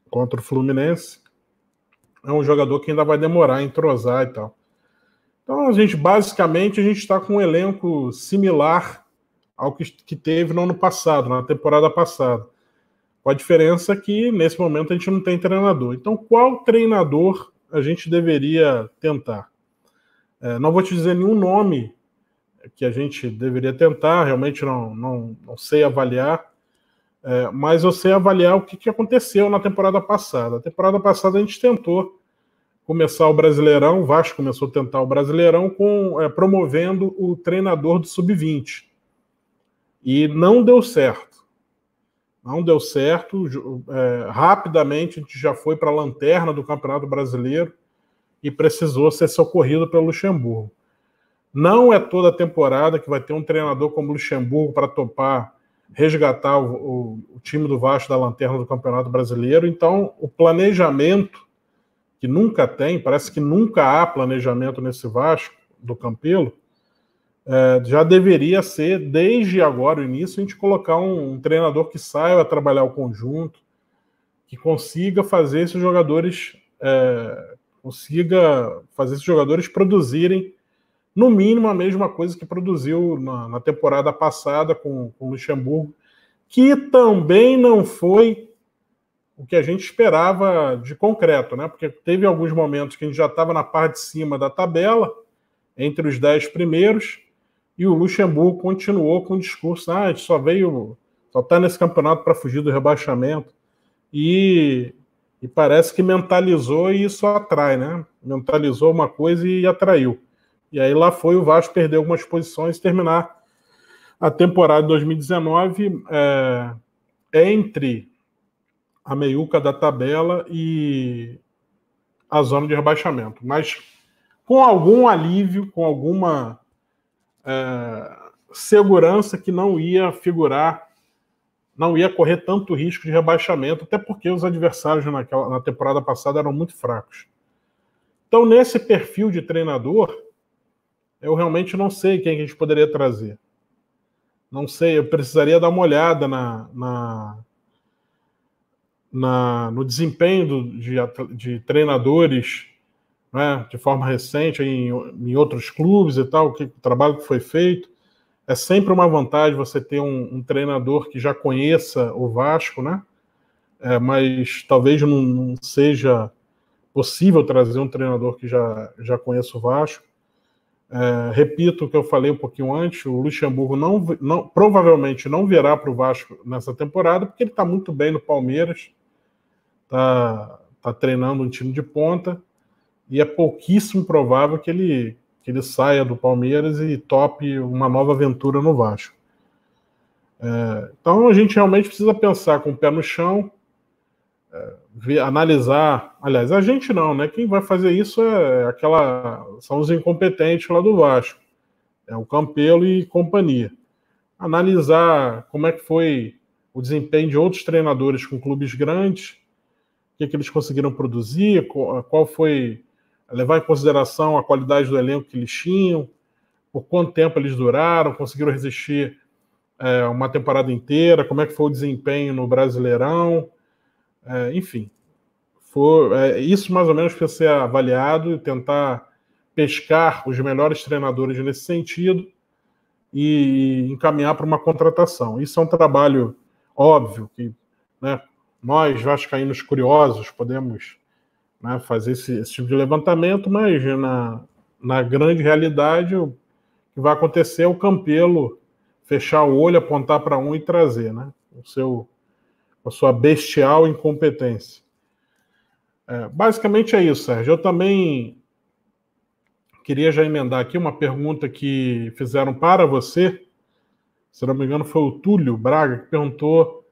contra o Fluminense, é um jogador que ainda vai demorar a entrosar e tal. Então, a gente, basicamente, a gente está com um elenco similar ao que, que teve no ano passado, na temporada passada. Com a diferença que, nesse momento, a gente não tem treinador. Então, qual treinador a gente deveria tentar? É, não vou te dizer nenhum nome que a gente deveria tentar, realmente não, não, não sei avaliar, é, mas eu sei avaliar o que, que aconteceu na temporada passada. A temporada passada a gente tentou começar o Brasileirão, o Vasco começou a tentar o Brasileirão com é, promovendo o treinador do Sub-20. E não deu certo. Não deu certo. É, rapidamente a gente já foi para a lanterna do Campeonato Brasileiro e precisou ser socorrido pelo Luxemburgo. Não é toda a temporada que vai ter um treinador como Luxemburgo para topar resgatar o, o, o, time do Vasco da lanterna do Campeonato Brasileiro. Então, o planejamento, que nunca tem, parece que nunca há planejamento nesse Vasco do Campelo, é, já deveria ser, desde agora, o início, a gente colocar um, um treinador que saiba trabalhar o conjunto, que consiga fazer esses jogadores é, consiga fazer esses jogadores produzirem no mínimo a mesma coisa que produziu na, na temporada passada com, com o Luxemburgo, que também não foi o que a gente esperava de concreto, né? Porque teve alguns momentos que a gente já estava na parte de cima da tabela, entre os dez primeiros, e o Luxemburgo continuou com o discurso: ah, a gente só veio, só está nesse campeonato para fugir do rebaixamento. E, e parece que mentalizou e isso atrai, né? Mentalizou uma coisa e atraiu. E aí lá foi o Vasco perder algumas posições e terminar a temporada de 2019 é, entre a meiuca da tabela e a zona de rebaixamento. Mas com algum alívio, com alguma é, segurança que não ia figurar, não ia correr tanto risco de rebaixamento, até porque os adversários naquela, na temporada passada eram muito fracos. Então, nesse perfil de treinador, eu realmente não sei quem a gente poderia trazer. Não sei, eu precisaria dar uma olhada na, na, na no desempenho do, de, de treinadores né, de forma recente em, em outros clubes e tal, que, o trabalho que foi feito. É sempre uma vantagem você ter um, um treinador que já conheça o Vasco, né? É, mas talvez não, não, seja possível trazer um treinador que já, já conheça o Vasco. É, repito o que eu falei um pouquinho antes: o Luxemburgo não, não provavelmente não virá para o Vasco nessa temporada, porque ele está muito bem no Palmeiras, está tá treinando um time de ponta e é pouquíssimo provável que ele, que ele saia do Palmeiras e tope uma nova aventura no Vasco. É, então a gente realmente precisa pensar com o pé no chão, é, ver, analisar. Aliás, a gente não, né? Quem vai fazer isso é aquela. São os incompetentes lá do Vasco. É o Campelo e companhia. Analisar como é que foi o desempenho de outros treinadores com clubes grandes, o que, que eles conseguiram produzir, qual foi levar em consideração a qualidade do elenco que eles tinham, por quanto tempo eles duraram, conseguiram resistir é, uma temporada inteira, como é que foi o desempenho no Brasileirão, é, enfim. É, isso mais ou menos precisa ser avaliado e tentar pescar os melhores treinadores nesse sentido e encaminhar para uma contratação. Isso é um trabalho óbvio que né, nós, vascaínos curiosos, podemos né, fazer esse, esse, tipo de levantamento, mas na, na grande realidade o que vai acontecer é o Campelo fechar o olho, apontar para um e trazer, né? O seu, a sua bestial incompetência. É, basicamente é isso, Sérgio. Eu também queria já emendar aqui uma pergunta que fizeram para você. Se não me engano, foi o Túlio Braga que perguntou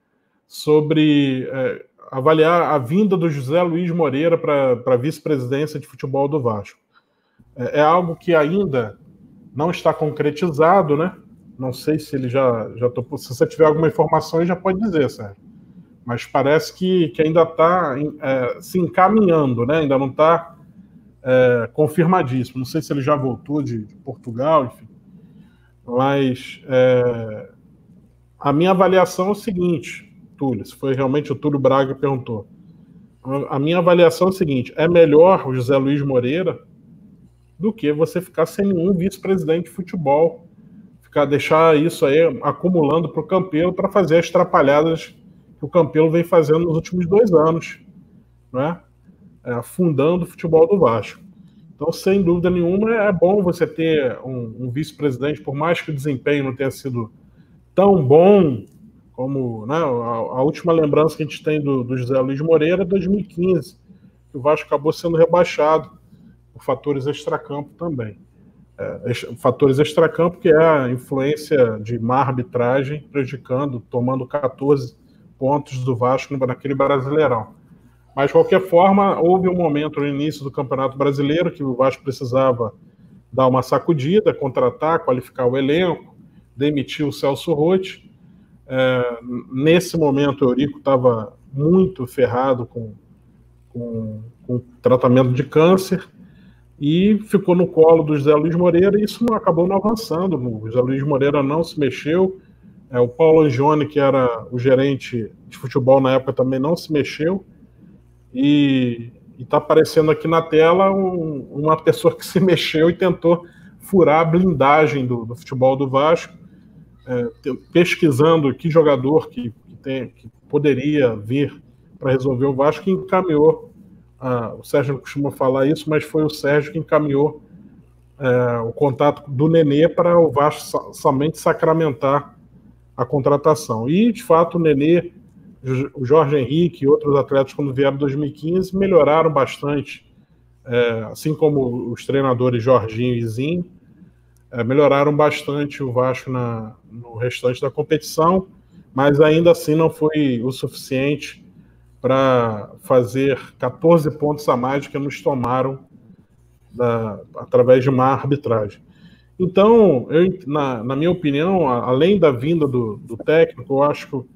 sobre é, avaliar a vinda do José Luiz Moreira para a vice-presidência de futebol do Vasco. É, é, algo que ainda não está concretizado, né? Não sei se ele já, já topou. Se você tiver alguma informação, já pode dizer, Sérgio. Mas parece que, que ainda está é, se encaminhando, né? Ainda não está é, confirmadíssimo. Não sei se ele já voltou de, de Portugal, enfim. Mas é, a minha avaliação é o seguinte: Túlio, se foi realmente o Túlio Braga que perguntou. A minha avaliação é o seguinte: é melhor o José Luiz Moreira do que você ficar sem nenhum vice-presidente de futebol, ficar deixar isso aí acumulando para o Campelo para fazer as trapalhadas que o Campelo vem fazendo nos últimos dois anos, né? É, afundando o futebol do Vasco. Então, sem dúvida nenhuma, é bom você ter um, um vice-presidente, por mais que o desempenho não tenha sido tão bom como né, a, a, última lembrança que a gente tem do, do José Luiz Moreira é 2015, que o Vasco acabou sendo rebaixado por fatores extracampo também. É, fatores extracampo, que é a influência de má arbitragem prejudicando, tomando 14 pontos do Vasco naquele Brasileirão. Mas, de qualquer forma, houve um momento no início do Campeonato Brasileiro que o Vasco precisava dar uma sacudida, contratar, qualificar o elenco, demitir o Celso Rotti, é, nesse momento, o Eurico estava muito ferrado com, com, com, tratamento de câncer e ficou no colo do José Luiz Moreira e isso não, acabou não avançando. O José Luiz Moreira não se mexeu. É, o Paulo Angione, que era o gerente de futebol na época, também não se mexeu. E está aparecendo aqui na tela um, uma pessoa que se mexeu e tentou furar a blindagem do, do futebol do Vasco é, pesquisando que jogador que, que, tem, que poderia vir para resolver o Vasco que encaminhou. O Sérgio não costuma falar isso, mas foi o Sérgio que encaminhou é, o contato do Nenê para o Vasco somente sacramentar a contratação. E, de fato, o Nenê, o Jorge Henrique e outros atletas, quando vieram em 2015, melhoraram bastante. É, assim como os treinadores Jorginho e Zinho, é, melhoraram bastante o Vasco na, no restante da competição, mas ainda assim não foi o suficiente para fazer 14 pontos a mais que nos tomaram da, através de uma arbitragem. Então, eu, na, na, minha opinião, além da vinda do, do técnico, eu acho que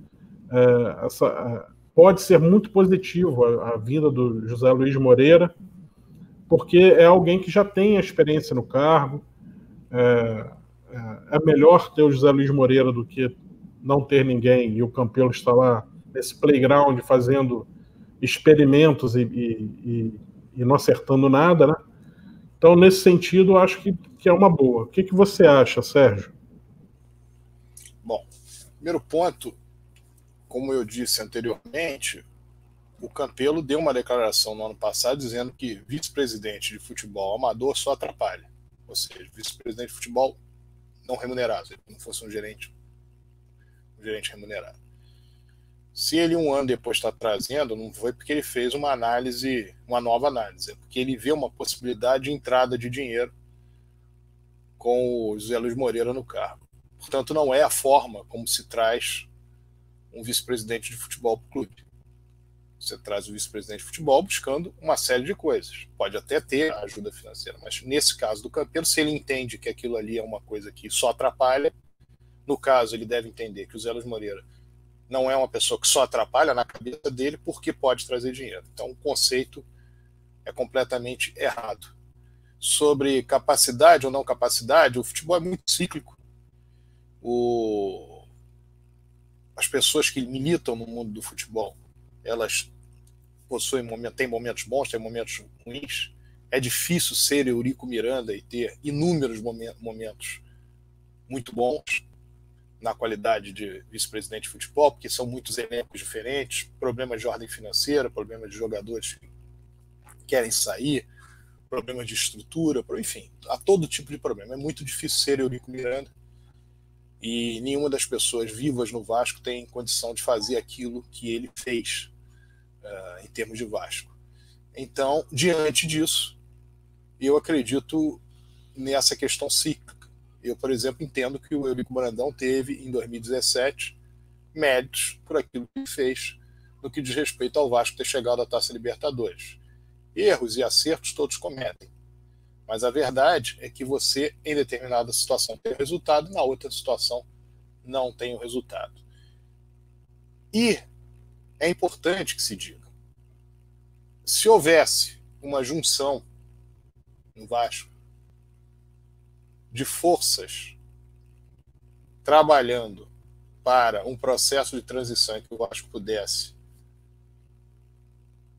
é, essa, é, pode ser muito positivo a, a, vinda do José Luiz Moreira, porque é alguém que já tem experiência no cargo. É, é, é melhor ter o José Luiz Moreira do que não ter ninguém e o Campelo está lá nesse playground fazendo experimentos e, e, e, não acertando nada, né? Então, nesse sentido, acho que, que é uma boa. O que, que você acha, Sérgio? Bom, primeiro ponto, como eu disse anteriormente, o Campelo deu uma declaração no ano passado dizendo que vice-presidente de futebol amador só atrapalha. Ou seja, vice-presidente de futebol não remunerado, se não fosse um gerente, um gerente remunerado. Se ele um ano depois está trazendo, não foi porque ele fez uma análise, uma nova análise, é porque ele vê uma possibilidade de entrada de dinheiro com o José Luiz Moreira no cargo. Portanto, não é a forma como se traz um vice-presidente de futebol para o clube. Você traz o vice-presidente de futebol buscando uma série de coisas. Pode até ter ajuda financeira, mas nesse caso do Campeiro, se ele entende que aquilo ali é uma coisa que só atrapalha, no caso, ele deve entender que o Zé Luiz Moreira não é uma pessoa que só atrapalha na cabeça dele porque pode trazer dinheiro. Então o conceito é completamente errado. Sobre capacidade ou não capacidade, o futebol é muito cíclico. O... As pessoas que militam no mundo do futebol, elas momentos, têm momentos bons, têm momentos ruins. É difícil ser Eurico Miranda e ter inúmeros momentos muito bons na qualidade de vice-presidente de futebol, porque são muitos elencos diferentes, problemas de ordem financeira, problemas de jogadores que querem sair, problemas de estrutura, enfim, há todo tipo de problema. É muito difícil ser Eurico Miranda e nenhuma das pessoas vivas no Vasco tem condição de fazer aquilo que ele fez uh, em termos de Vasco. Então, diante disso, eu acredito nessa questão cíclica eu, por exemplo, entendo que o Eurico Brandão teve, em 2017, méritos por aquilo que fez no que diz respeito ao Vasco ter chegado à Taça Libertadores. Erros e acertos todos cometem. Mas a verdade é que você, em determinada situação, tem o resultado, na outra situação, não tem o resultado. E é importante que se diga: se houvesse uma junção no Vasco de forças trabalhando para um processo de transição que o Vasco pudesse,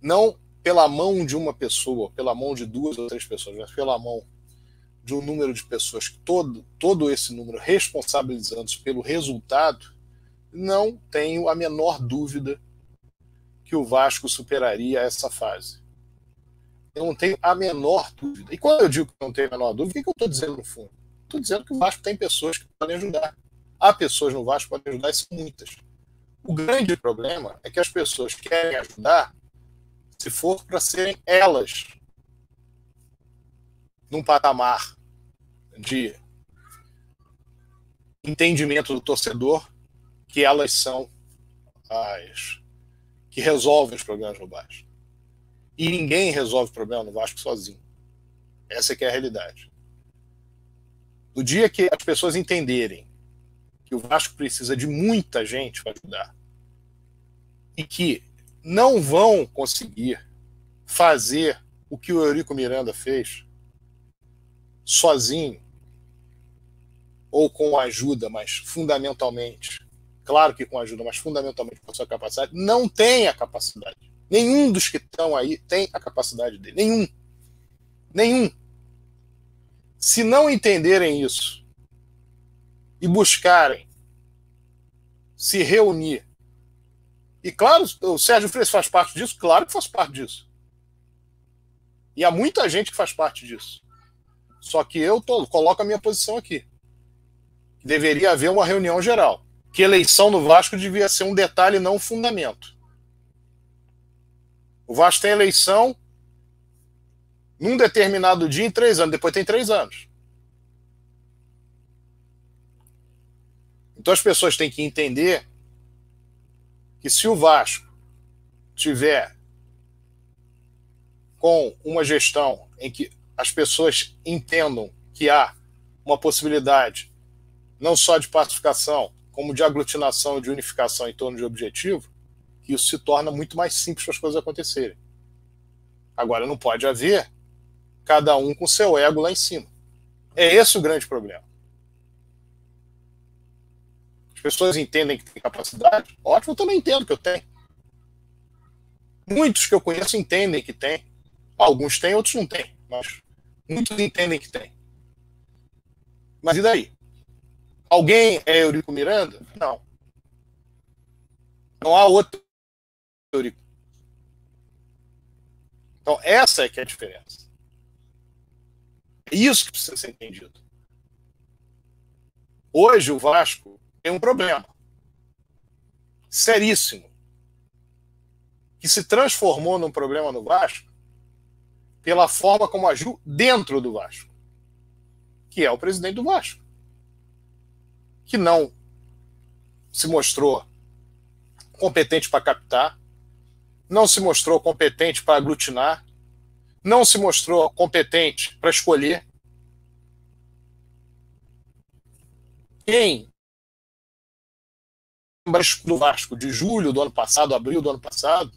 não pela mão de uma pessoa, pela mão de duas ou três pessoas, mas pela mão de um número de pessoas, todo, todo esse número responsabilizando-se pelo resultado, não tenho a menor dúvida que o Vasco superaria essa fase. Eu não tenho a menor dúvida. E quando eu digo que não tenho a menor dúvida, o que eu estou dizendo no fundo? Estou dizendo que o Vasco tem pessoas que podem ajudar. Há pessoas no Vasco que podem ajudar e são muitas. O grande problema é que as pessoas querem ajudar se for para serem elas num patamar de entendimento do torcedor que elas são as que resolvem os problemas no Vasco. E ninguém resolve o problema no Vasco sozinho. Essa é que é a realidade. No dia que as pessoas entenderem que o Vasco precisa de muita gente para ajudar e que não vão conseguir fazer o que o Eurico Miranda fez sozinho ou com ajuda, mas fundamentalmente, claro que com ajuda, mas fundamentalmente com a sua capacidade, não tem a capacidade. Nenhum dos que estão aí tem a capacidade dele. Nenhum. Nenhum. Se não entenderem isso e buscarem se reunir E claro, o Sérgio Freitas faz parte disso? Claro que faz parte disso. E há muita gente que faz parte disso. Só que eu tô, coloco a minha posição aqui. Deveria haver uma reunião geral. Que eleição no Vasco devia ser um detalhe, não um fundamento. O Vasco tem eleição num determinado dia em três anos, depois tem três anos. Então as pessoas têm que entender que se o Vasco tiver com uma gestão em que as pessoas entendam que há uma possibilidade não só de pacificação, como de aglutinação de unificação em torno de objetivo, que isso se torna muito mais simples para as coisas acontecerem. Agora, não pode haver cada um com seu ego lá em cima. É esse o grande problema pessoas entendem que tem capacidade, ótimo, eu também entendo que eu tenho. Muitos que eu conheço entendem que tem. Alguns têm, outros não têm. Mas muitos entendem que tem. Mas e daí? Alguém é Eurico Miranda? Não. Não há outro Eurico. Então, essa é que é a diferença. É isso que precisa ser entendido. Hoje, o Vasco tem um problema seríssimo que se transformou num problema no Vasco pela forma como agiu dentro do Vasco, que é o presidente do Vasco, que não se mostrou competente para captar, não se mostrou competente para aglutinar, não se mostrou competente para escolher. Quem do Vasco de julho do ano passado, abril do ano passado,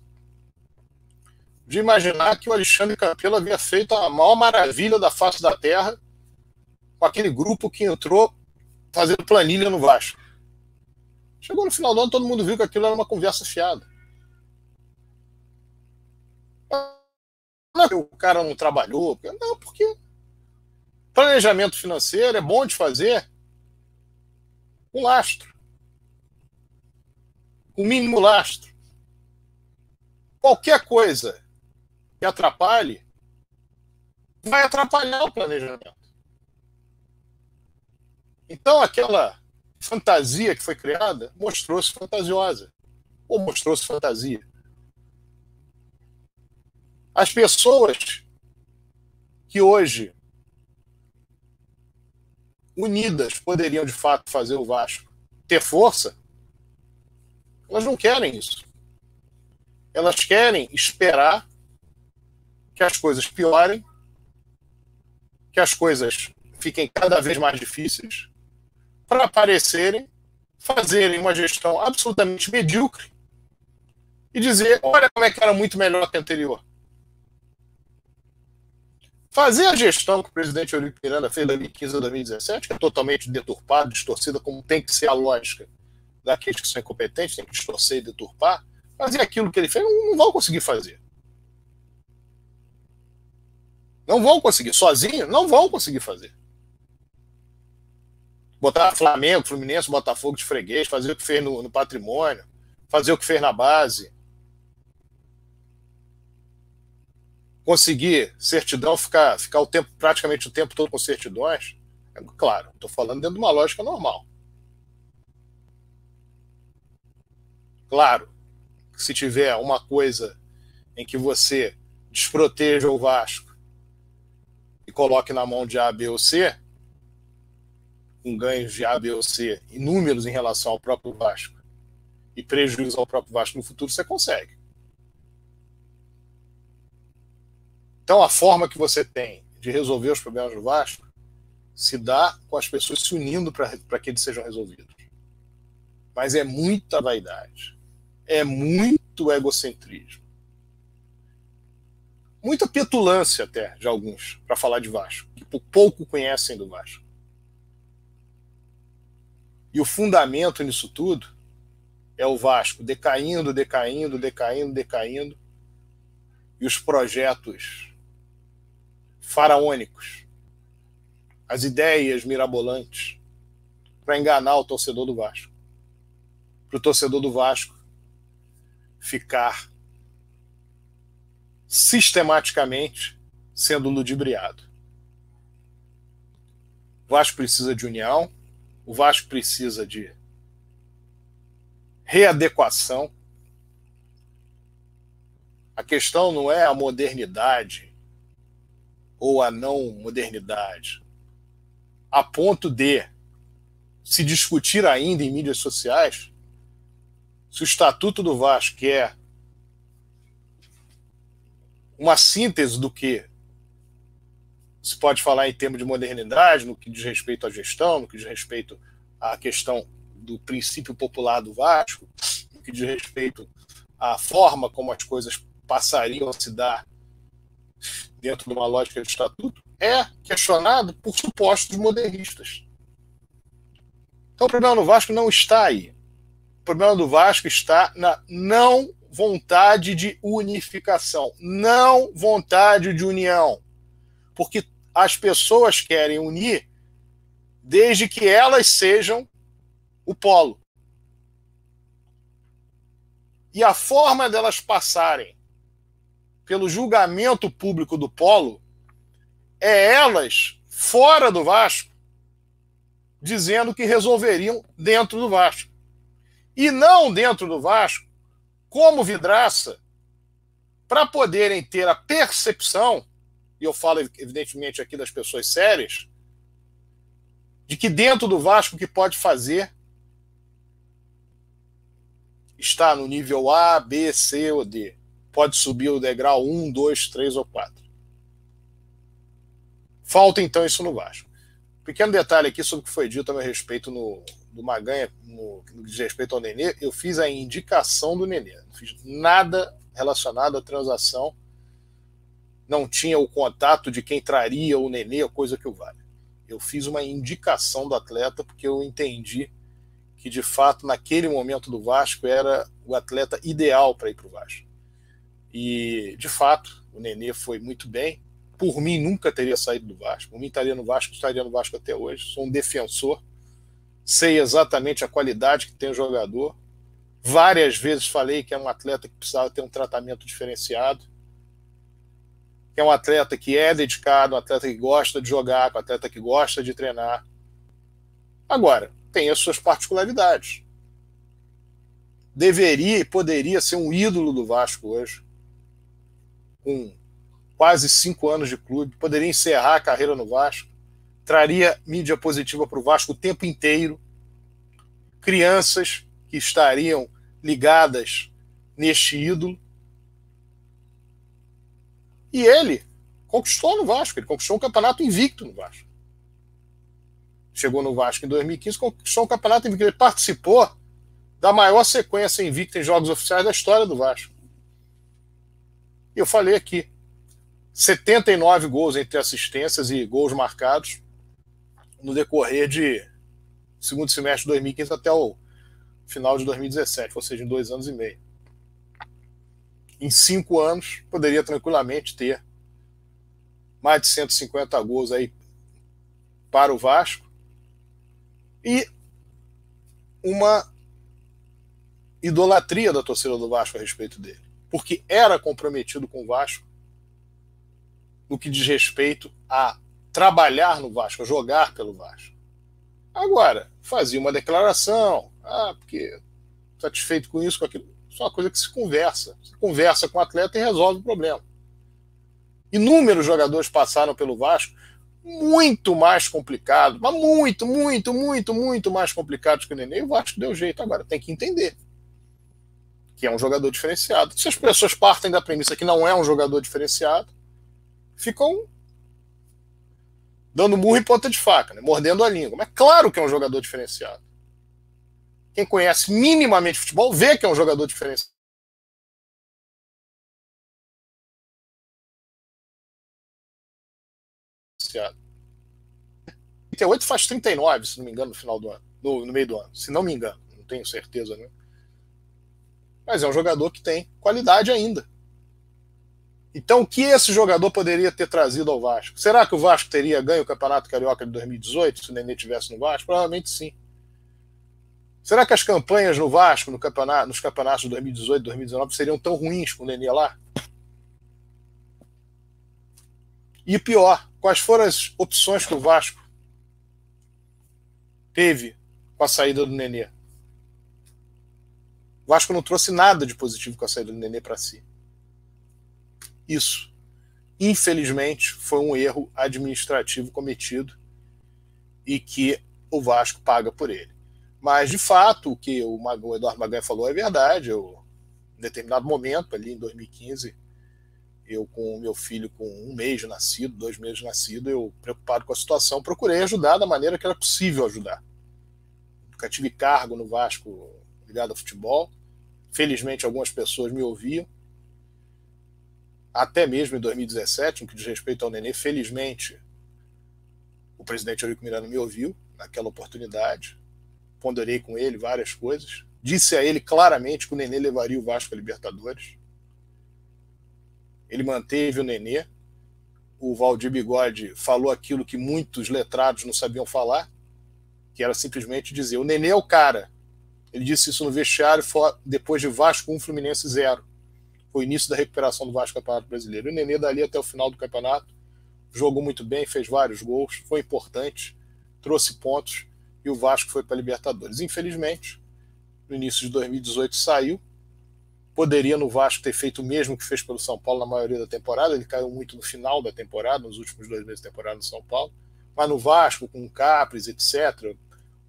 de imaginar que o Alexandre Campelo havia feito a maior maravilha da face da terra com aquele grupo que entrou fazendo planilha no Vasco. Chegou no final do ano, todo mundo viu que aquilo era uma conversa fiada. O cara não trabalhou, não, porque planejamento financeiro é bom de fazer um lastro o mínimo lastro. Qualquer coisa que atrapalhe vai atrapalhar o planejamento. Então, aquela fantasia que foi criada mostrou-se fantasiosa ou mostrou-se fantasia. As pessoas que hoje unidas poderiam de fato fazer o Vasco ter força elas não querem isso. Elas querem esperar que as coisas piorem, que as coisas fiquem cada vez mais difíceis, para aparecerem, fazerem uma gestão absolutamente medíocre e dizer: olha como é que era muito melhor que a anterior. Fazer a gestão que o presidente Eurico Miranda fez em 2015 a 2017, que é totalmente deturpada, distorcida, como tem que ser a lógica daqueles que são incompetentes, tem que distorcer e deturpar, fazer aquilo que ele fez, não, vão conseguir fazer. Não vão conseguir. Sozinho, não vão conseguir fazer. Botar Flamengo, Fluminense, Botafogo de freguês, fazer o que fez no, no patrimônio, fazer o que fez na base. Conseguir certidão, ficar, ficar o tempo, praticamente o tempo todo com certidões. É, claro, estou falando dentro de uma lógica normal. Claro, se tiver uma coisa em que você desproteja o Vasco e coloque na mão de A, B ou C, com ganhos de A, B ou C inúmeros em relação ao próprio Vasco e prejuízo ao próprio Vasco no futuro, você consegue. Então, a forma que você tem de resolver os problemas do Vasco se dá com as pessoas se unindo para que eles sejam resolvidos. Mas é muita vaidade é muito egocentrismo. Muita petulância até de alguns para falar de Vasco, que pouco conhecem do Vasco. E o fundamento nisso tudo é o Vasco decaindo, decaindo, decaindo, decaindo, e os projetos faraônicos, as ideias mirabolantes para enganar o torcedor do Vasco. Para o torcedor do Vasco ficar sistematicamente sendo ludibriado. O Vasco precisa de união, o Vasco precisa de readequação. A questão não é a modernidade ou a não modernidade, a ponto de se discutir ainda em mídias sociais se o Estatuto do Vasco, é uma síntese do que se pode falar em termos de modernidade, no que diz respeito à gestão, no que diz respeito à questão do princípio popular do Vasco, no que diz respeito à forma como as coisas passariam a se dar dentro de uma lógica de estatuto, é questionado por supostos modernistas. Então o problema do Vasco não está aí. O problema do Vasco está na não vontade de unificação, não vontade de união. Porque as pessoas querem unir desde que elas sejam o polo. E a forma delas passarem pelo julgamento público do polo é elas fora do Vasco dizendo que resolveriam dentro do Vasco. E não dentro do Vasco, como vidraça, para poderem ter a percepção e eu falo evidentemente aqui das pessoas sérias, de que dentro do Vasco o que pode fazer está no nível A, B, C ou D. Pode subir o degrau 1, 2, 3 ou 4. Falta então isso no Vasco. Pequeno detalhe aqui sobre o que foi dito a meu respeito no, do Maganha, no, no que diz respeito ao Nenê. Eu fiz a indicação do Nenê. Não fiz nada relacionado à transação não tinha o contato de quem traria o Nenê, coisa que o vale. Eu fiz uma indicação do atleta porque eu entendi que, de fato, naquele momento do Vasco, era o atleta ideal para ir para o Vasco. E, de fato, o Nenê foi muito bem. Por mim, nunca teria saído do Vasco. Por mim, estaria no Vasco, estaria no Vasco até hoje. Sou um defensor. Sei exatamente a qualidade que tem o jogador. Várias vezes falei que é um atleta que precisava ter um tratamento diferenciado é um atleta que é dedicado, um atleta que gosta de jogar, um atleta que gosta de treinar. Agora, tem as suas particularidades. Deveria e poderia ser um ídolo do Vasco hoje, com quase cinco anos de clube, poderia encerrar a carreira no Vasco, traria mídia positiva para o Vasco o tempo inteiro, crianças que estariam ligadas neste ídolo. E ele conquistou no Vasco, ele conquistou um campeonato invicto no Vasco. Chegou no Vasco em 2015, conquistou um campeonato invicto. Ele participou da maior sequência invicta em jogos oficiais da história do Vasco. E eu falei aqui: 79 gols entre assistências e gols marcados no decorrer de segundo semestre de 2015 até o final de 2017, ou seja, em dois anos e meio em cinco anos, poderia tranquilamente ter mais de 150 gols aí para o Vasco e uma idolatria da torcida do Vasco a respeito dele, porque era comprometido com o Vasco no que diz respeito a trabalhar no Vasco, a jogar pelo Vasco. Agora, fazia uma declaração, ah, porque satisfeito com isso, com aquilo. Isso é uma coisa que se conversa. Conversa com o atleta e resolve o problema. Inúmeros jogadores passaram pelo Vasco muito mais complicado, mas muito, muito, muito, muito mais complicado que o Nenê. E o Vasco deu jeito. Agora, tem que entender que é um jogador diferenciado. Se as pessoas partem da premissa que não é um jogador diferenciado, ficam dando murro em ponta de faca, né? mordendo a língua. Mas claro que é um jogador diferenciado quem conhece minimamente futebol vê que é um jogador diferenciado. oito faz 39, se não me engano, no final do ano, no, no, meio do ano, se não me engano, não tenho certeza, né? Mas é um jogador que tem qualidade ainda. Então, o que esse jogador poderia ter trazido ao Vasco? Será que o Vasco teria ganho o Campeonato Carioca de 2018 se o Nenê tivesse no Vasco? Provavelmente sim. Será que as campanhas no Vasco, no campeonato, nos campeonatos de 2018 2019 seriam tão ruins com o Nenê lá? E pior, quais foram as opções que o Vasco teve com a saída do Nenê? O Vasco não trouxe nada de positivo com a saída do Nenê para si. Isso, infelizmente, foi um erro administrativo cometido e que o Vasco paga por ele. Mas, de fato, o que o, o Eduardo Magalhães falou é verdade. Eu, em determinado momento, ali em 2015, eu com meu filho com um mês de nascido, dois meses de nascido, eu preocupado com a situação, procurei ajudar da maneira que era possível ajudar. Nunca tive cargo no Vasco ligado ao futebol. Felizmente algumas pessoas me ouviam. Até mesmo em 2017, no que diz respeito ao Nenê, felizmente o presidente Eurico Miranda me ouviu naquela oportunidade. Ponderei com ele várias coisas. Disse a ele claramente que o Nenê levaria o Vasco a Libertadores ele manteve o Nenê. O Valdir Bigode falou aquilo que muitos letrados não sabiam falar, que era simplesmente dizer: o Nenê é o cara. Ele disse isso no vestiário depois de Vasco 1, Fluminense 0. Foi o início da recuperação do Vasco Campeonato Brasileiro. O Nenê, dali até o final do campeonato, jogou muito bem, fez vários gols, foi importante, trouxe pontos e o Vasco foi para a Libertadores. Infelizmente, no início de 2018 saiu, Poderia no Vasco ter feito o mesmo que fez pelo São Paulo na maioria da temporada. Ele caiu muito no final da temporada, nos últimos dois meses da temporada no São Paulo. Mas no Vasco, com o Capres, etc.,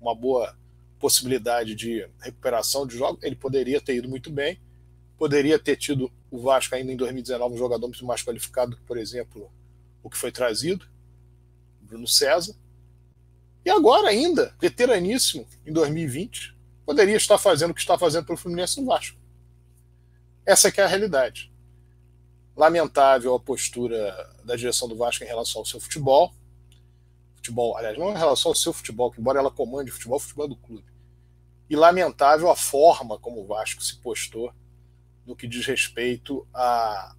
uma boa possibilidade de recuperação de jogo, ele poderia ter ido muito bem. Poderia ter tido o Vasco ainda em 2019 um jogador muito mais qualificado que, por exemplo, o que foi trazido, Bruno César. E agora ainda, veteraníssimo, em 2020, poderia estar fazendo o que está fazendo pelo Fluminense no Vasco. Essa é a realidade. Lamentável a postura da direção do Vasco em relação ao seu futebol. Futebol, aliás, não em relação ao seu futebol, que embora ela comande o futebol, o futebol é do clube. E lamentável a forma como o Vasco se postou no que diz respeito à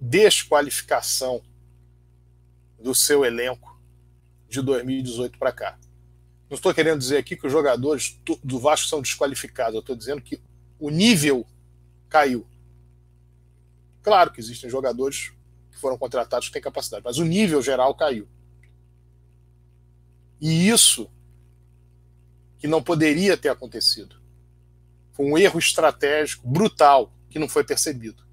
desqualificação do seu elenco de 2018 para cá. Não estou querendo dizer aqui que os jogadores do Vasco são desqualificados, eu estou dizendo que o nível caiu. Claro que existem jogadores que foram contratados que têm capacidade, mas o nível geral caiu. E isso que não poderia ter acontecido. Foi um erro estratégico brutal que não foi percebido.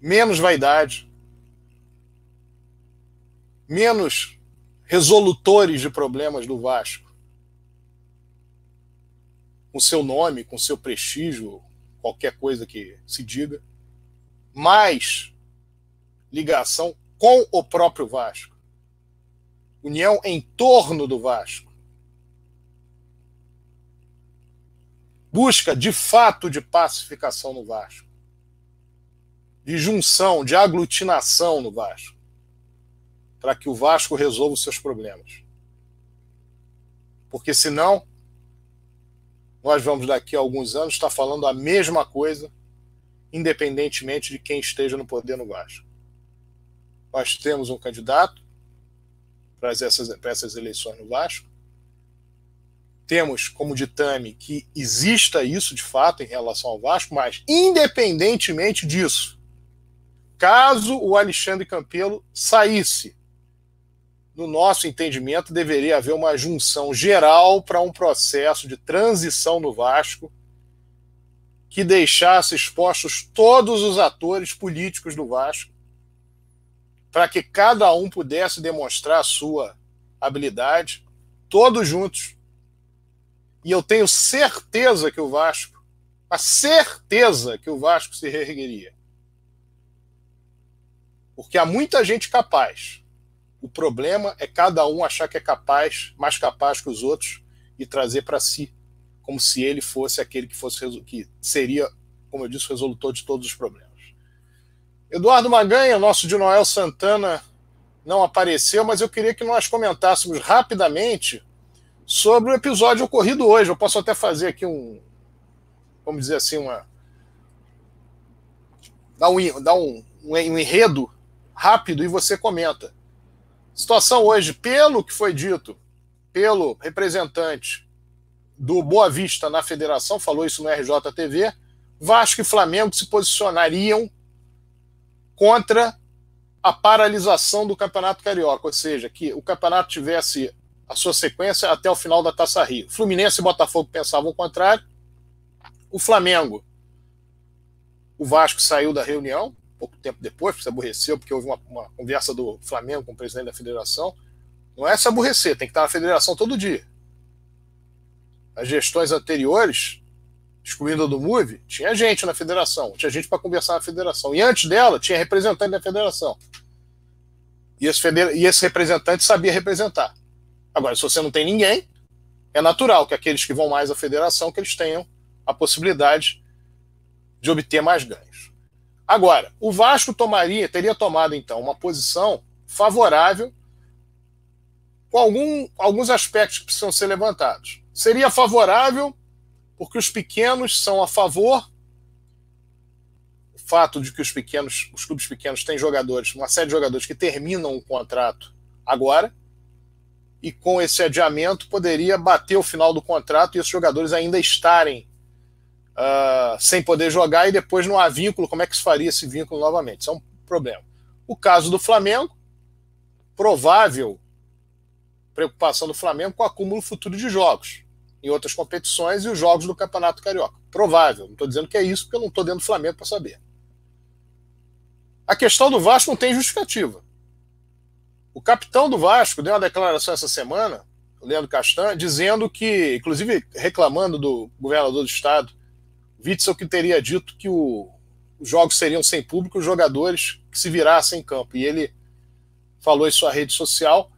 Menos vaidade, menos resolutores de problemas do Vasco com seu nome, com seu prestígio, qualquer coisa que se diga, mais ligação com o próprio Vasco. União em torno do Vasco. Busca de fato de pacificação no Vasco. De junção, de aglutinação no Vasco. Para que o Vasco resolva os seus problemas. Porque senão nós vamos daqui a alguns anos estar falando a mesma coisa, independentemente de quem esteja no poder no Vasco. Nós temos um candidato para essas, para essas eleições no Vasco. Temos como ditame que exista isso de fato em relação ao Vasco, mas independentemente disso, caso o Alexandre Campelo saísse no nosso entendimento, deveria haver uma junção geral para um processo de transição no Vasco que deixasse expostos todos os atores políticos do Vasco, para que cada um pudesse demonstrar a sua habilidade, todos juntos. E eu tenho certeza que o Vasco, a certeza que o Vasco se reergueria. Porque há muita gente capaz o problema é cada um achar que é capaz, mais capaz que os outros, e trazer para si, como se ele fosse aquele que fosse que seria, como eu disse, o resolutor de todos os problemas. Eduardo Maganha, nosso de Noel Santana, não apareceu, mas eu queria que nós comentássemos rapidamente sobre o episódio ocorrido hoje. Eu posso até fazer aqui um, vamos dizer assim, uma dar um, dar um, um enredo rápido e você comenta. Situação hoje, pelo que foi dito pelo representante do Boa Vista na federação, falou isso no RJTV, Vasco e Flamengo se posicionariam contra a paralisação do Campeonato Carioca, ou seja, que o campeonato tivesse a sua sequência até o final da Taça Rio. Fluminense e Botafogo pensavam o contrário. O Flamengo, o Vasco saiu da reunião, pouco tempo depois, porque se aborreceu, porque houve uma, uma conversa do Flamengo com o presidente da federação. Não é se aborrecer, tem que estar na federação todo dia. As gestões anteriores, excluindo a do MUVE, tinha gente na federação, tinha gente para conversar na federação. E antes dela, tinha representante da federação. E esse, feder... e esse representante sabia representar. Agora, se você não tem ninguém, é natural que aqueles que vão mais à federação que eles tenham a possibilidade de obter mais ganhos. Agora, o Vasco tomaria, teria tomado então uma posição favorável com algum, alguns aspectos que precisam ser levantados. Seria favorável porque os pequenos são a favor o fato de que os pequenos, os clubes pequenos têm jogadores, uma série de jogadores que terminam o contrato agora, e com esse adiamento poderia bater o final do contrato e esses jogadores ainda estarem uh, sem poder jogar e depois não há vínculo. Como é que se faria esse vínculo novamente? Isso é um problema. O caso do Flamengo, provável preocupação do Flamengo com o acúmulo futuro de jogos em outras competições e os jogos do Campeonato Carioca. Provável. Não estou dizendo que é isso, porque eu não estou dentro do Flamengo para saber. A questão do Vasco não tem justificativa. O capitão do Vasco deu uma declaração essa semana, o Leandro Castan, dizendo que, inclusive reclamando do governador do estado, Witzel, que teria dito que o, os jogos seriam sem público, os jogadores que se virassem em campo. E ele falou em sua rede social,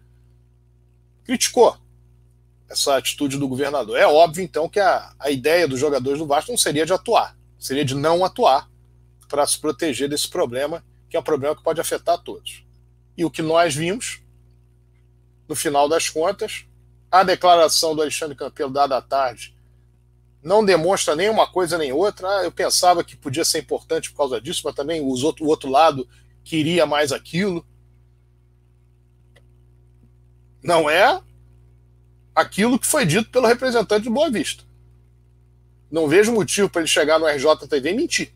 criticou essa atitude do governador. É óbvio, então, que a, a ideia dos jogadores do Vasco não seria de atuar, seria de não atuar para se proteger desse problema, que é um problema que pode afetar todos. E o que nós vimos, no final das contas, a declaração do Alexandre Campelo dada à tarde não demonstra nem uma coisa nem outra. Ah, eu pensava que podia ser importante por causa disso, mas também os outro, o outro lado queria mais aquilo. Não é aquilo que foi dito pelo representante de Boa Vista. Não vejo motivo para ele chegar no RJTV e mentir.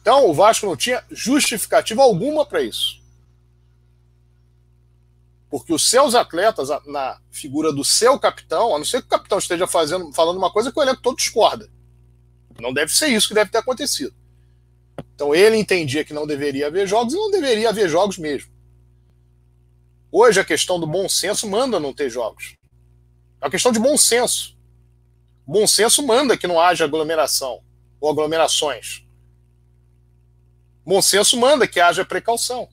Então, o Vasco não tinha justificativa alguma para isso. Porque os seus atletas, na figura do seu capitão, a não ser que o capitão esteja fazendo, falando uma coisa que o elenco todo discorda. Não deve ser isso que deve ter acontecido. Então ele entendia que não deveria haver jogos e não deveria haver jogos mesmo. Hoje a questão do bom senso manda não ter jogos. É uma questão de bom senso. Bom senso manda que não haja aglomeração ou aglomerações. Bom senso manda que haja precaução.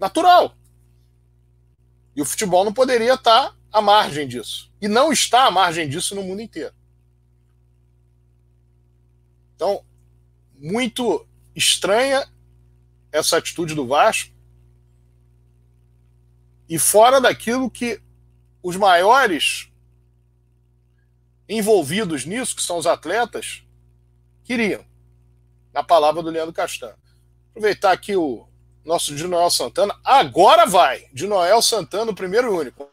Natural. E o futebol não poderia estar à margem disso. E não está à margem disso no mundo inteiro. Então, muito estranha essa atitude do Vasco. E fora daquilo que os maiores envolvidos nisso, que são os atletas, queriam. Na palavra do Leandro Castanho. Aproveitar aqui o nosso de Noel Santana. Agora vai! De Noel Santana, o primeiro e único.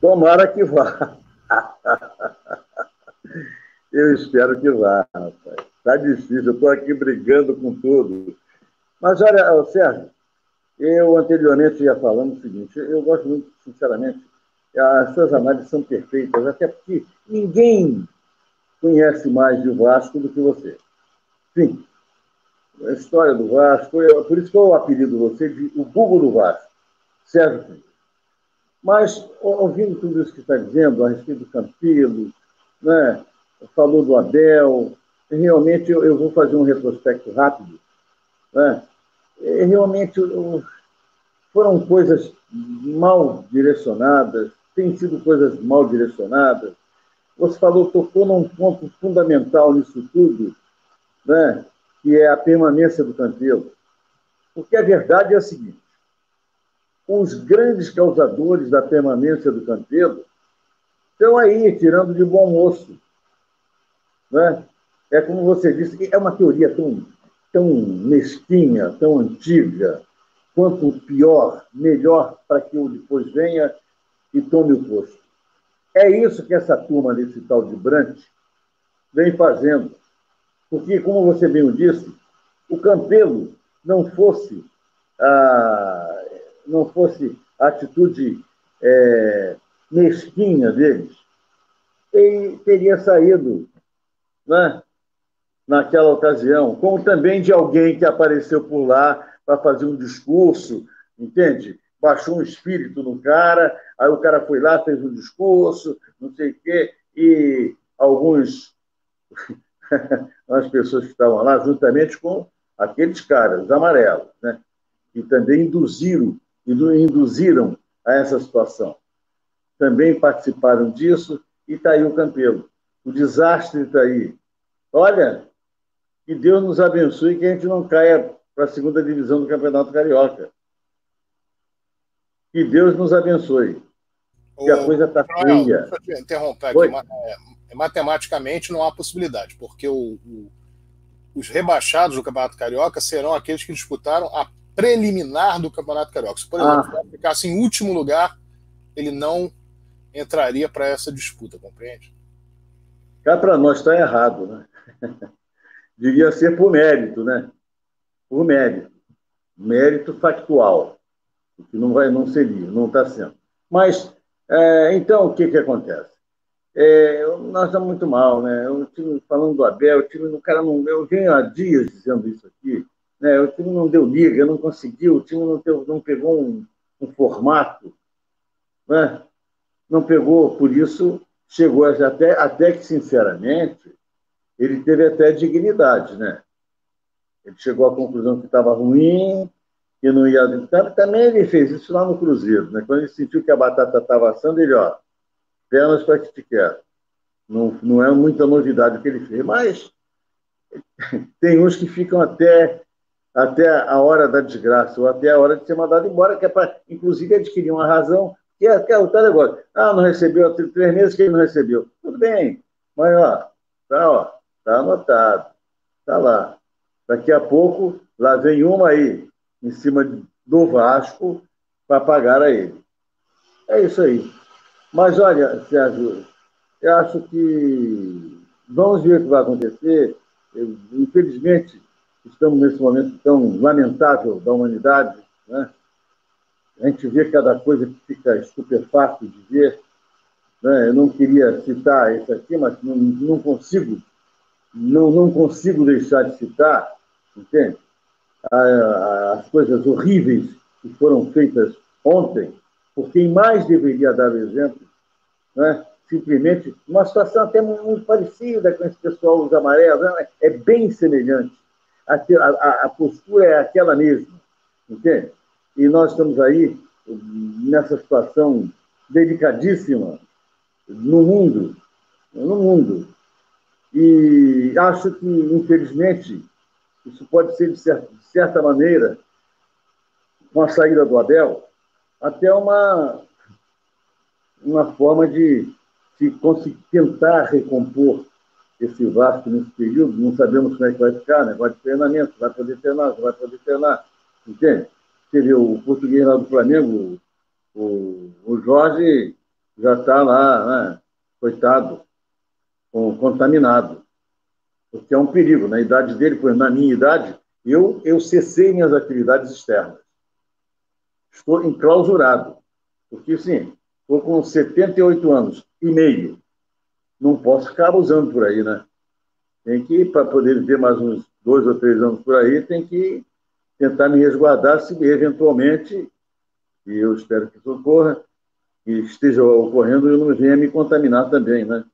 Tomara que vá. Eu espero que vá, rapaz. Tá difícil, eu estou aqui brigando com tudo. Mas olha, Sérgio, eu anteriormente ia falando o seguinte, eu gosto muito, sinceramente, as suas análises são perfeitas, até porque ninguém conhece mais de Vasco do que você. Sim, a história do Vasco, por isso que eu apelido você de o Google do Vasco, Sérgio Mas, ouvindo tudo isso que está dizendo a respeito do Campilo, né, falou do Abel, realmente eu, eu vou fazer um retrospecto rápido. Né, realmente foram coisas mal direcionadas, têm sido coisas mal direcionadas. Você falou, tocou num ponto fundamental nisso tudo, né? Que é a permanência do Campelo. Porque a verdade é a seguinte: os grandes causadores da permanência do Campelo estão aí, tirando de bom moço. Né? É como você disse, é uma teoria tão, tão mesquinha, tão antiga, quanto pior, melhor para que eu depois venha e tome o posto. É isso que essa turma desse tal de Brant vem fazendo. Porque, como você bem disse, o Campelo não fosse a, não fosse a atitude é, mesquinha deles, ele teria saído né, naquela ocasião, como também de alguém que apareceu por lá para fazer um discurso, entende? Baixou um espírito no cara, aí o cara foi lá, fez um discurso, não sei o quê, e alguns, as pessoas que estavam lá, juntamente com aqueles caras amarelos, né? que também induziram, induziram a essa situação. Também participaram disso e está aí o Campelo. O desastre está aí. Olha, que Deus nos abençoe que a gente não caia para a segunda divisão do Campeonato Carioca. Que Deus nos abençoe. Que a coisa está feia. Deixa eu interromper aqui. É, matematicamente não há possibilidade, porque o, o, os rebaixados do Campeonato Carioca serão aqueles que disputaram a preliminar do Campeonato Carioca. Se, por exemplo, ah. ficasse em último lugar, ele não entraria para essa disputa, compreende? Cá para nós está errado, né? Devia ser por mérito, né? Por mérito. Mérito factual. O que não, vai, não seria, não está sendo. Mas, é, então, o que, que acontece? É, nós estamos muito mal, né? O time, falando do Abel, o time, cara não. Eu venho há dias dizendo isso aqui, né? O time não deu liga, não conseguiu, o time não, deu, não pegou um, um formato, né? Não pegou, por isso chegou até, até que, sinceramente, ele teve até dignidade, né? Ele chegou à conclusão que estava ruim, que não ia. Também ele fez isso lá no Cruzeiro, né? Quando ele sentiu que a batata estava assando, ele, ó, pernas para que te quer. Não, não é muita novidade o que ele fez, mas tem uns que ficam até, até a hora da desgraça, ou até a hora de ser mandado embora, que é para, inclusive, adquirir uma razão, que é, que é o tal negócio. Ah, não recebeu, há três meses que ele não recebeu. Tudo bem, mas, ó, tá, ó, tá anotado, tá lá. Daqui a pouco, lá vem uma aí, em cima do Vasco, para pagar a ele. É isso aí. Mas olha, Sérgio, eu acho que vamos ver o que vai acontecer. Eu, infelizmente, estamos nesse momento tão lamentável da humanidade, né? A gente vê cada coisa que fica estupefato de ver. Né? Eu não queria citar isso aqui, mas não, não consigo, não, não consigo deixar de citar, entende? As coisas horríveis que foram feitas ontem por quem mais deveria dar exemplo, né? simplesmente uma situação até muito parecida com esse pessoal, os amarelos, né? é bem semelhante. A, a, a, postura é aquela mesma, entende? E nós estamos aí nessa situação delicadíssima no mundo, no mundo. E acho que, infelizmente, isso pode ser, de certa, de certa maneira, com a saída do Abel, até uma, uma forma de, conseguir tentar recompor esse Vasco nesse período. Não sabemos como é que vai ficar, negócio de treinamento, vai poder treinar, vai poder treinar, entende? Você vê o português lá do Flamengo, o, o Jorge já está lá, né, coitado, contaminado. Porque é um perigo. Na idade dele, na minha idade, eu, eu cessei minhas atividades externas estou enclausurado. Porque, sim, estou com 78 anos e meio. Não posso ficar abusando por aí, né? Tem que, para poder viver mais uns dois ou três anos por aí, tem que tentar me resguardar se eventualmente, e eu espero que isso ocorra, que esteja ocorrendo, eu não venha me contaminar também, né?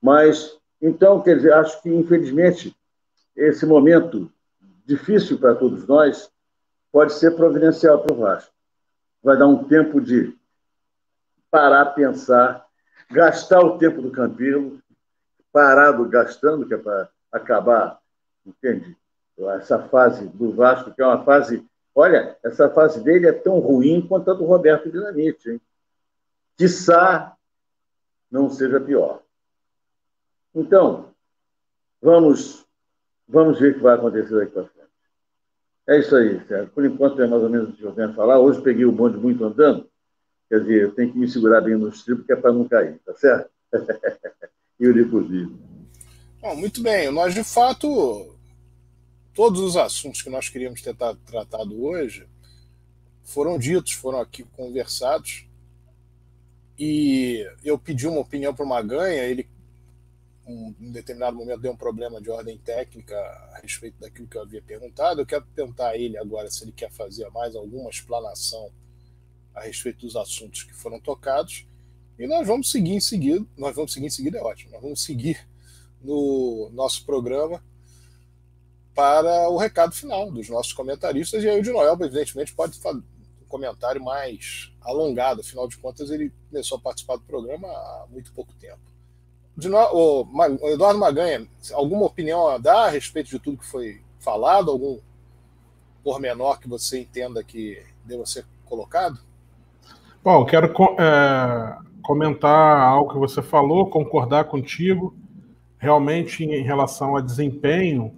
Mas, então, quer dizer, acho que, infelizmente, esse momento difícil para todos nós pode ser providencial para o Vasco vai dar um tempo de parar, pensar, gastar o tempo do Campilo, parado gastando, que é para acabar, entende? Essa fase do Vasco, que é uma fase. Olha, essa fase dele é tão ruim quanto a do Roberto Dinamite, hein? Quiçá não seja pior. Então, vamos, vamos ver o que vai acontecer daqui para frente. É isso aí, Sérgio. Por enquanto é mais ou menos o que eu tenho a falar. Hoje peguei o bonde muito andando. Quer dizer, eu tenho que me segurar bem no estribo, que é para não cair, tá certo? e o livro Bom, muito bem. Nós, de fato, todos os assuntos que nós queríamos ter tratado hoje foram ditos, foram aqui conversados. E eu pedi uma opinião para o Maganha, ele um, em determinado momento deu um problema de ordem técnica a respeito daquilo que eu havia perguntado. Eu quero perguntar a ele agora se ele quer fazer mais alguma explanação a respeito dos assuntos que foram tocados. E nós vamos seguir em seguida. Nós vamos seguir em seguida, é ótimo. Nós vamos seguir no nosso programa para o recado final dos nossos comentaristas. E aí o de Noel, evidentemente, pode fazer um comentário mais alongado. Afinal de contas, ele começou a participar do programa há muito pouco tempo. De no... o Eduardo Maganha, alguma opinião a dar a respeito de tudo que foi falado? Algum pormenor que você entenda que deva ser colocado? Eu quero é, comentar algo que você falou, concordar contigo. Realmente, em relação a desempenho,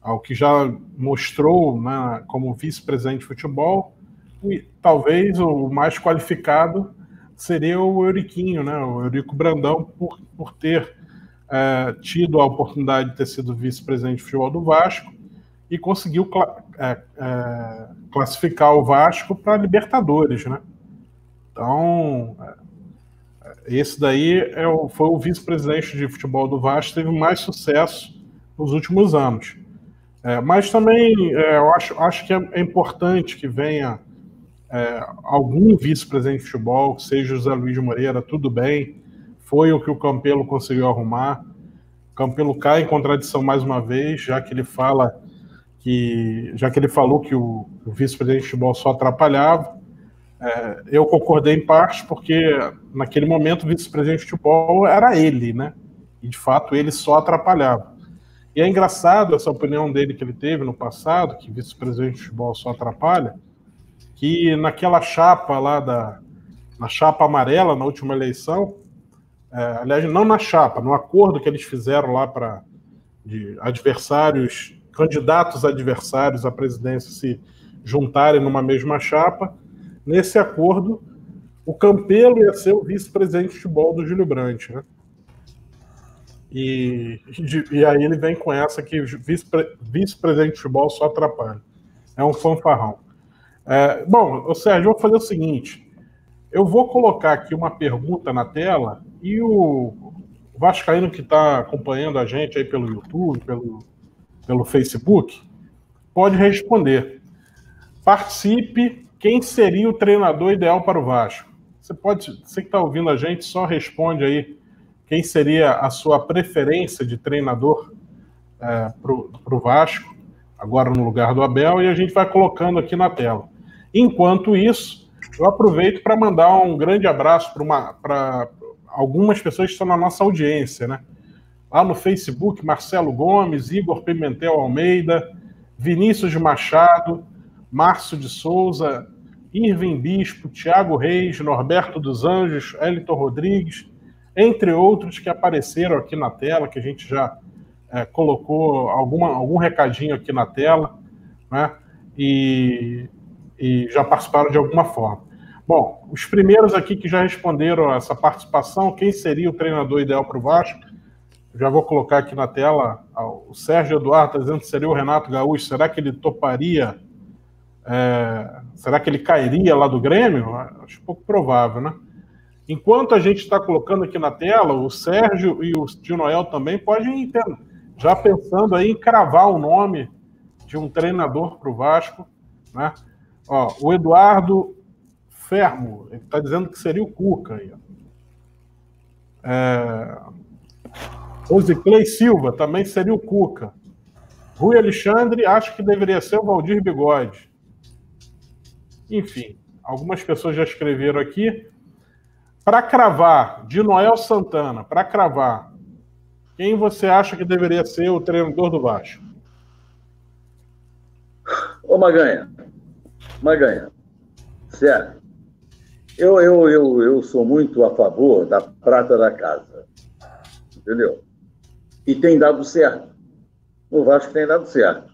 ao que já mostrou né, como vice-presidente de futebol, e talvez o mais qualificado seria o Euriquinho, né, o Eurico Brandão, por, por ter é, tido a oportunidade de ter sido vice-presidente de futebol do Vasco e conseguiu é, é, classificar o Vasco para Libertadores, né? Então, é, esse daí é o, foi o vice-presidente de futebol do Vasco, teve mais sucesso nos últimos anos. É, mas também é, eu acho, acho que é, é importante que venha é, algum vice-presidente de futebol, que seja José Luiz Moreira, tudo bem, foi o que o Campelo conseguiu arrumar. O Campelo cai em contradição mais uma vez, já que ele fala que, já que ele falou que o, o vice-presidente de futebol só atrapalhava. É, eu concordei em parte, porque naquele momento o vice-presidente de futebol era ele, né? E de fato ele só atrapalhava. E é engraçado essa opinião dele que ele teve no passado, que vice-presidente de futebol só atrapalha, que naquela chapa lá da na chapa amarela na última eleição, é, aliás, não na chapa, no acordo que eles fizeram lá para de adversários, candidatos adversários à presidência se juntarem numa mesma chapa, nesse acordo o Campelo ia ser o vice-presidente de futebol do Júlio Brandt, né? E, e aí ele vem com essa que vice-presidente de futebol só atrapalha. É um fanfarrão. É, bom, o Sérgio, eu vou fazer o seguinte: eu vou colocar aqui uma pergunta na tela e o Vascaíno que está acompanhando a gente aí pelo YouTube, pelo, pelo Facebook, pode responder. Participe. Quem seria o treinador ideal para o Vasco? Você pode, você que está ouvindo a gente, só responde aí quem seria a sua preferência de treinador é, para o Vasco, agora no lugar do Abel, e a gente vai colocando aqui na tela. Enquanto isso, eu aproveito para mandar um grande abraço para algumas pessoas que estão na nossa audiência, né? Lá no Facebook, Marcelo Gomes, Igor Pimentel Almeida, Vinícius Machado, Márcio de Souza, Irving Bispo, Tiago Reis, Norberto dos Anjos, Elton Rodrigues, entre outros que apareceram aqui na tela, que a gente já é, colocou alguma, algum recadinho aqui na tela, né? E, e já participaram de alguma forma. Bom, os primeiros aqui que já responderam essa participação, quem seria o treinador ideal para o Vasco? Já vou colocar aqui na tela o Sérgio Eduardo está dizendo que seria o Renato Gaúcho. Será que ele toparia? É, será que ele cairia lá do Grêmio? Acho pouco provável, né? Enquanto a gente está colocando aqui na tela, o Sérgio e o Tio Noel também podem já pensando aí em cravar o nome de um treinador para o Vasco. Né? Ó, o Eduardo Fermo, ele está dizendo que seria o Cuca. Aí, é... Silva também seria o Cuca. Rui Alexandre, acho que deveria ser o Valdir Bigode. Enfim, algumas pessoas já escreveram aqui. Para cravar, de Noel Santana, para cravar, quem você acha que deveria ser o treinador do Vasco? Ô Maganha, Maganha, certo. Eu, eu, eu, eu sou muito a favor da prata da casa. Entendeu? E tem dado certo. O Vasco tem dado certo.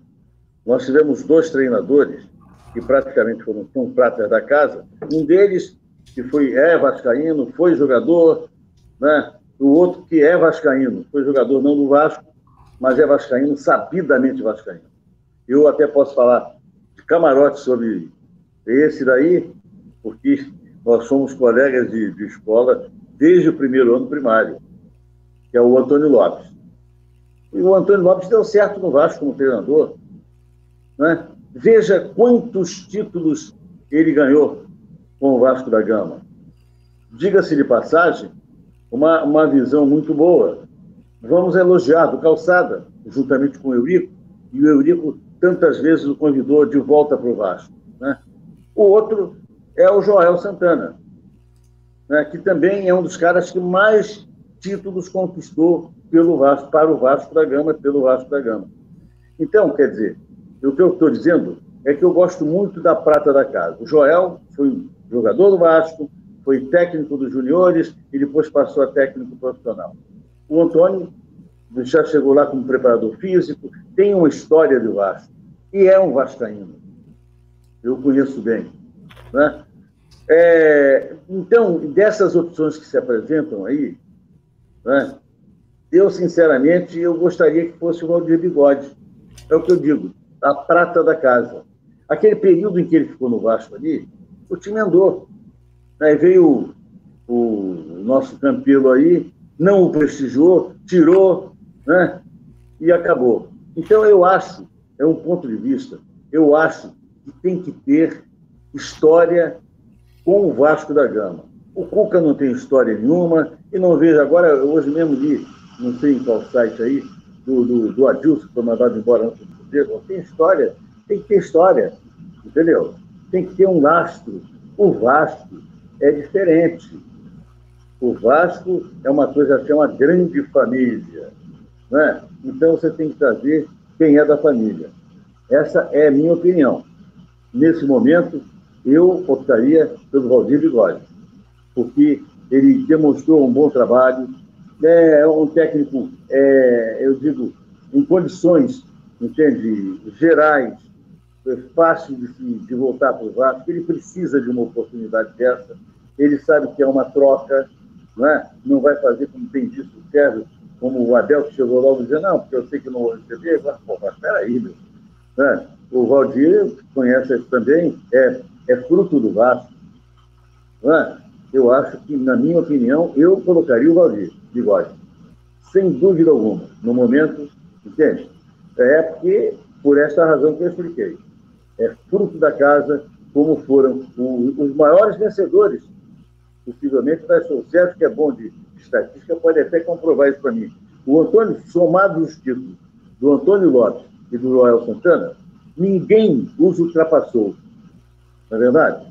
nós tivemos dois treinadores que praticamente foram, foram pratas da casa. Um deles, que foi, é vascaíno, foi jogador, né? o outro que é vascaíno, foi jogador não do Vasco, mas é vascaíno, sabidamente vascaíno. Eu até posso falar de camarote sobre esse daí, porque nós somos colegas de, de escola desde o primeiro ano primário, que é o Antônio Lopes. E o Antônio Lopes deu certo no Vasco como treinador. Né? Veja quantos títulos ele ganhou com o Vasco da Gama. Diga-se de passagem, uma, uma visão muito boa. Vamos elogiar do Calçada, juntamente com o Eurico, e o Eurico tantas vezes o convidou de volta para o Vasco. Né? O outro é o Joel Santana, né? que também é um dos caras que mais títulos conquistou pelo Vasco, para o Vasco da Gama, pelo Vasco da Gama. Então, quer dizer, o que eu estou dizendo é que eu gosto muito da prata da casa. O Joel foi jogador do Vasco, foi técnico dos juniores e depois passou a técnico profissional. O Antônio já chegou lá como preparador físico, tem uma história do Vasco e é um vascaíno. Eu conheço bem. Né? É, então, dessas opções que se apresentam aí, né, eu, sinceramente, eu gostaria que fosse o Valdir Bigode. É o que eu digo a prata da casa. Aquele período em que ele ficou no Vasco ali, o time andou. Aí veio o, o nosso Campelo aí, não o prestigiou, tirou, né? E acabou. Então, eu acho, é um ponto de vista, eu acho que tem que ter história com o Vasco da Gama. O Cuca não tem história nenhuma, e não vejo agora, hoje mesmo li, não sei em qual site aí, do, do, do Adilson, que foi mandado embora antes tem história, tem que ter história, entendeu? Tem que ter um lastro. O Vasco é diferente. O Vasco é uma coisa assim, é uma grande família. Né? Então você tem que trazer quem é da família. Essa é a minha opinião. Nesse momento, eu optaria pelo Valdir Bigode, porque ele demonstrou um bom trabalho, é um técnico, é, eu digo, em condições entende, gerais, é fácil de, de voltar para o Vasco, ele precisa de uma oportunidade dessa, ele sabe que é uma troca, não, é? não vai fazer como tem dito o Sérgio, como o Abel que chegou logo dizendo, não, porque eu sei que não vou receber, pô, mas peraí, meu. Né? O Valdir conhece isso também, é, é fruto do Vasco. É? Eu acho que, na minha opinião, eu colocaria o Valdir, bigode. Sem dúvida alguma. No momento, entende? É porque, por essa razão que eu expliquei. É fruto da casa, como foram os maiores vencedores, possivelmente o Sérgio, que é bom de estatística, pode até comprovar isso para mim. O Antônio, somado os títulos do Antônio Lopes e do Joel Santana, ninguém os ultrapassou. Não é verdade?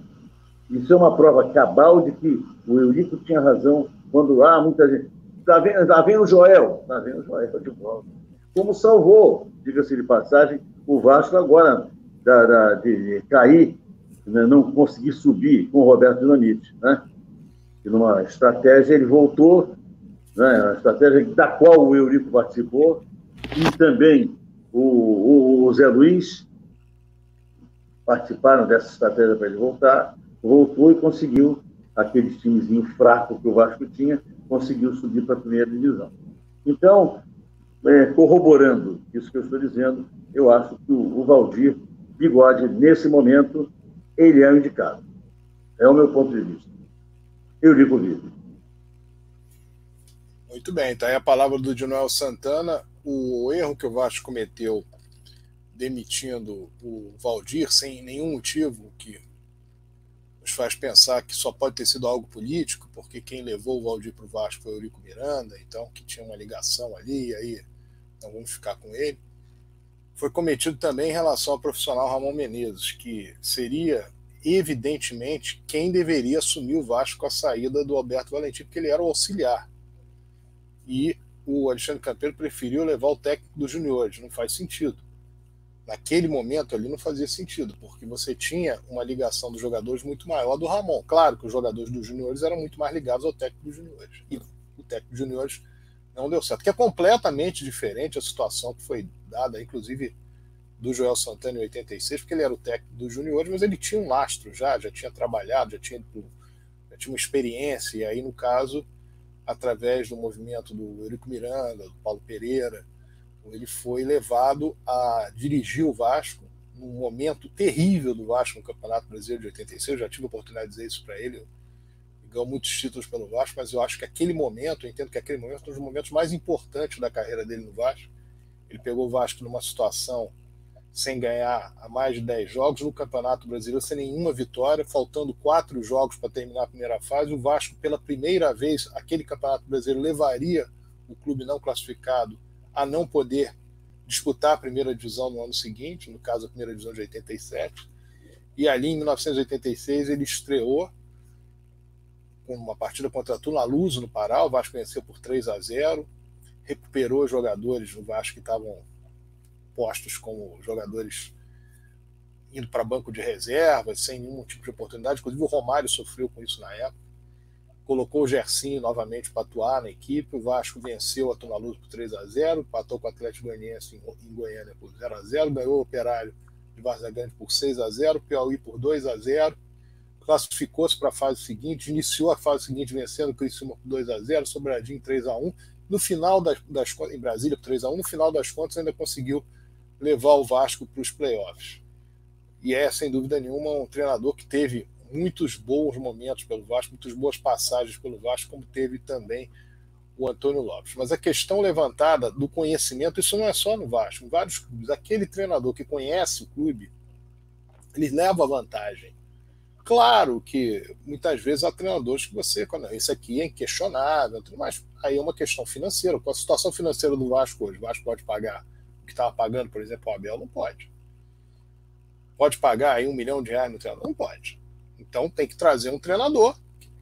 Isso é uma prova cabal de que o Eurico tinha razão quando há ah, muita gente. Está vendo, tá vendo o Joel? Está vendo o Joel de volta como salvou, diga-se de passagem, o Vasco agora da, da, de cair, né, não conseguir subir com o Roberto Dinamite. Né? E numa estratégia ele voltou, né, a estratégia da qual o Eurico participou, e também o, o, o Zé Luiz participaram dessa estratégia para ele voltar, voltou e conseguiu, aquele timezinho fraco que o Vasco tinha, conseguiu subir para a primeira divisão. Então, é, corroborando isso que eu estou dizendo, eu acho que o, o Valdir Bigode, nesse momento, ele é o indicado. É o meu ponto de vista. Eu digo vivo. Muito bem, está aí a palavra do Dinoel Santana. O erro que o Vasco cometeu demitindo o Valdir sem nenhum motivo que nos faz pensar que só pode ter sido algo político, porque quem levou o Valdir para o Vasco foi o Eurico Miranda, então que tinha uma ligação ali, aí então vamos ficar com ele. Foi cometido também em relação ao profissional Ramon Menezes, que seria evidentemente quem deveria assumir o Vasco com a saída do Alberto Valentim, porque ele era o auxiliar. E o Alexandre Campeiro preferiu levar o técnico dos juniores, não faz sentido. Naquele momento ali não fazia sentido, porque você tinha uma ligação dos jogadores muito maior do Ramon. Claro que os jogadores dos juniores eram muito mais ligados ao técnico dos juniores. E o técnico dos juniores não deu certo. Que é completamente diferente a situação que foi dada, inclusive do Joel Santana em 86, porque ele era o técnico dos juniores, mas ele tinha um lastro já, já tinha trabalhado, já tinha, já tinha uma experiência, e aí, no caso, através do movimento do Eurico Miranda, do Paulo Pereira, ele foi levado a dirigir o Vasco num momento terrível do Vasco no Campeonato Brasileiro de 86. Eu já tive a oportunidade de dizer isso para ele. Ganhou muitos títulos pelo Vasco, mas eu acho que aquele momento, eu entendo que aquele momento é um dos momentos mais importantes da carreira dele no Vasco. Ele pegou o Vasco numa situação sem ganhar há mais de 10 jogos no Campeonato Brasileiro, sem nenhuma vitória, faltando quatro jogos para terminar a primeira fase. O Vasco, pela primeira vez, aquele Campeonato Brasileiro levaria o clube não classificado a não poder disputar a primeira divisão no ano seguinte, no caso a primeira divisão de 87. E ali, em 1986, ele estreou com uma partida contra Tula Luz no Pará. O Vasco venceu por 3 a 0 recuperou jogadores no Vasco que estavam postos como jogadores indo para banco de reserva, sem nenhum tipo de oportunidade. Inclusive, o Romário sofreu com isso na época colocou o Gersinho novamente para atuar na equipe. O Vasco venceu a Tuna Luz por 3 a 0 empatou com o Atlético Goianiense em Goiânia por 0 a 0 ganhou o Operário de Várzea Grande por 6 a 0 Piauí por 2 a 0 classificou-se para a fase seguinte, iniciou a fase seguinte vencendo o Criciúma por 2 a 0 Sobradinho 3 a 1 no final das, das em Brasília por 3 a 1 no final das contas ainda conseguiu levar o Vasco para os playoffs. E é, sem dúvida nenhuma, um treinador que teve muitos bons momentos pelo Vasco, muitas boas passagens pelo Vasco, como teve também o Antônio Lopes. Mas a questão levantada do conhecimento, isso não é só no Vasco, em vários clubes. Aquele treinador que conhece o clube, ele leva vantagem. Claro que muitas vezes há treinadores que você, isso aqui é inquestionável, mas aí é uma questão financeira. Com a situação financeira do Vasco hoje, o Vasco pode pagar o que estava pagando, por exemplo, o Abel, não pode. Pode pagar aí um milhão de reais no treinador? Não pode. Então tem que trazer um treinador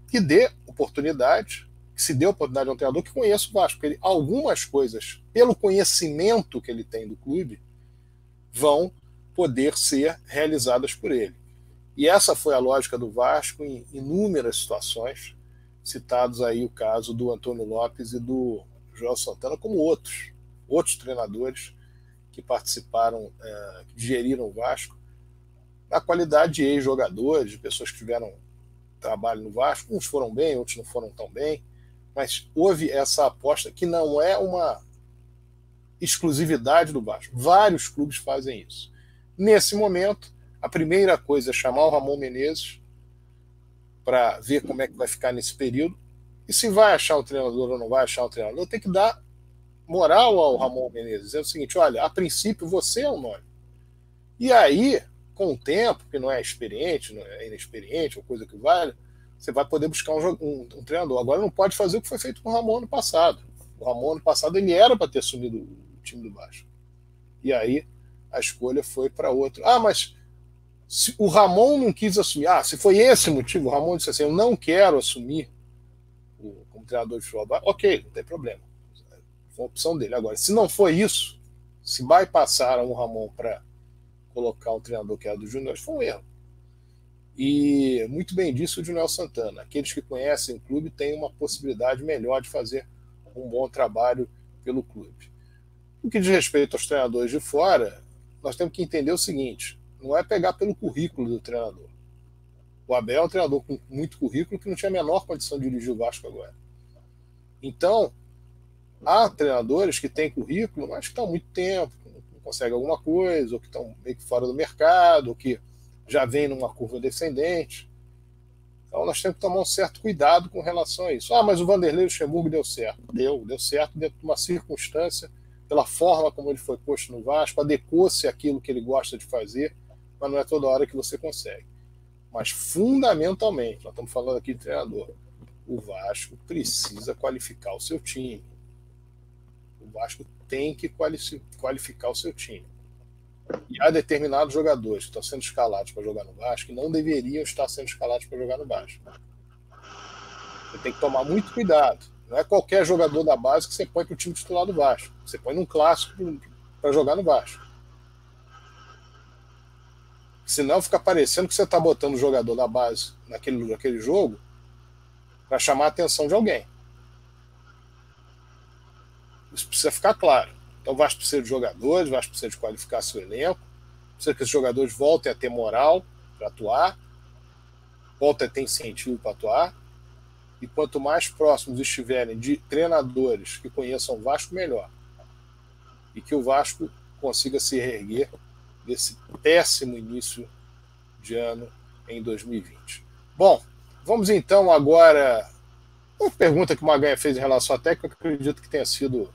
que dê oportunidade, que se dê oportunidade a um treinador que conheça o Vasco. Porque ele, algumas coisas, pelo conhecimento que ele tem do clube, vão poder ser realizadas por ele. E essa foi a lógica do Vasco em inúmeras situações, citados aí o caso do Antônio Lopes e do João Santana, como outros, outros treinadores que participaram, é, que geriram o Vasco, a qualidade de ex-jogadores, de pessoas que tiveram trabalho no Vasco. Uns foram bem, outros não foram tão bem, mas houve essa aposta que não é uma exclusividade do Vasco. Vários clubes fazem isso. Nesse momento, a primeira coisa é chamar o Ramon Menezes para ver como é que vai ficar nesse período. E se vai achar um treinador ou não vai achar um treinador, tem que dar moral ao Ramon Menezes. É o seguinte: olha, a princípio você é o nome. E aí com o tempo, que não é experiente, não é inexperiente, ou coisa que vale, você vai poder buscar um, um, um, treinador. Agora não pode fazer o que foi feito com o Ramon no passado. O Ramon no passado ele era para ter assumido o time do Vasco. E aí a escolha foi para outro. Ah, mas se o Ramon não quis assumir. Ah, se foi esse motivo, o Ramon disse assim: eu não quero assumir o, como treinador de futebol. Ok, não tem problema. Foi uma opção dele. Agora, se não foi isso, se bypassaram o Ramon para colocar um treinador que era do Júnior foi um erro. E muito bem disse o Júnior Santana. Aqueles que conhecem o clube têm uma possibilidade melhor de fazer um bom trabalho pelo clube. No que diz respeito aos treinadores de fora, nós temos que entender o seguinte: não é pegar pelo currículo do treinador. O Abel é um treinador com muito currículo que não tinha a menor condição de dirigir o Vasco agora. Então, há treinadores que têm currículo, mas que estão há muito tempo, consegue alguma coisa, ou que estão meio que fora do mercado, ou que já vem numa curva descendente. Então nós temos que tomar um certo cuidado com relação a isso. Ah, mas o Vanderlei Luxemburgo deu certo. Deu, deu certo dentro de uma circunstância, pela forma como ele foi posto no Vasco, adequou-se àquilo que ele gosta de fazer, mas não é toda hora que você consegue. Mas fundamentalmente, nós estamos falando aqui de treinador, o Vasco precisa qualificar o seu time. O Vasco tem que qualificar o seu time. E há determinados jogadores que estão sendo escalados para jogar no Vasco que não deveriam estar sendo escalados para jogar no Vasco. Você tem que tomar muito cuidado. Não é qualquer jogador da base que você põe para o time titular do Vasco. Você põe num clássico para jogar no Vasco. Senão fica parecendo que você está botando o jogador da base naquele, naquele jogo para chamar a atenção de alguém. Isso precisa ficar claro. Então o Vasco precisa de jogadores, o Vasco precisa de qualificar seu elenco, precisa que esses jogadores voltem a ter moral para atuar, voltem a ter incentivo para atuar. E quanto mais próximos estiverem de treinadores que conheçam o Vasco, melhor. E que o Vasco consiga se reerguer desse péssimo início de ano em 2020. Bom, vamos então agora. Uma pergunta que o Maganha fez em relação à técnica, acredito que tenha sido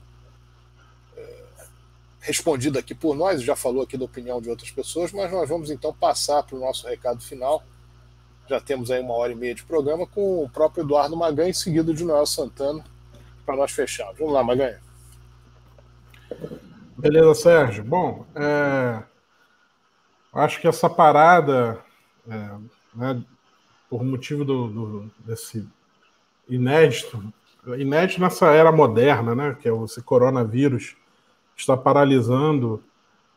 respondido aqui por nós, já falou aqui da opinião de outras pessoas, mas nós vamos então passar para o nosso recado final. Já temos aí uma hora e meia de programa com o próprio Eduardo Maganha, seguido de Noel Santana, para nós fecharmos. Vamos lá, Maganha. Beleza, Sérgio. Bom, é... acho que essa parada, é, né, por motivo do, do, desse inédito, inédito nessa era moderna, né, que é esse coronavírus, está paralisando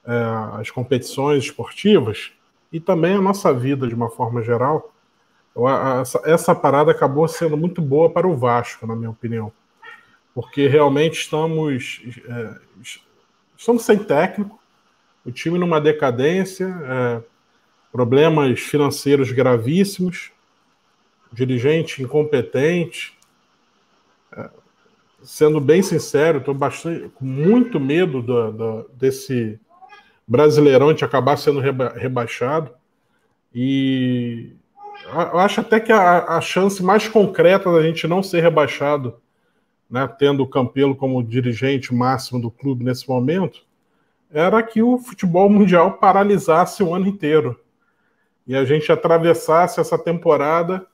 é, as competições esportivas e também a nossa vida de uma forma geral. Essa, essa parada acabou sendo muito boa para o Vasco, na minha opinião, porque realmente estamos, é, estamos sem técnico, o time numa decadência, é, problemas financeiros gravíssimos, dirigente incompetente, é, sendo bem sincero, estou com muito medo do, do, desse Brasileirão de acabar sendo reba, rebaixado. E eu acho até que a, a, chance mais concreta da gente não ser rebaixado, né, tendo o Campelo como dirigente máximo do clube nesse momento, era que o futebol mundial paralisasse o ano inteiro e a gente atravessasse essa temporada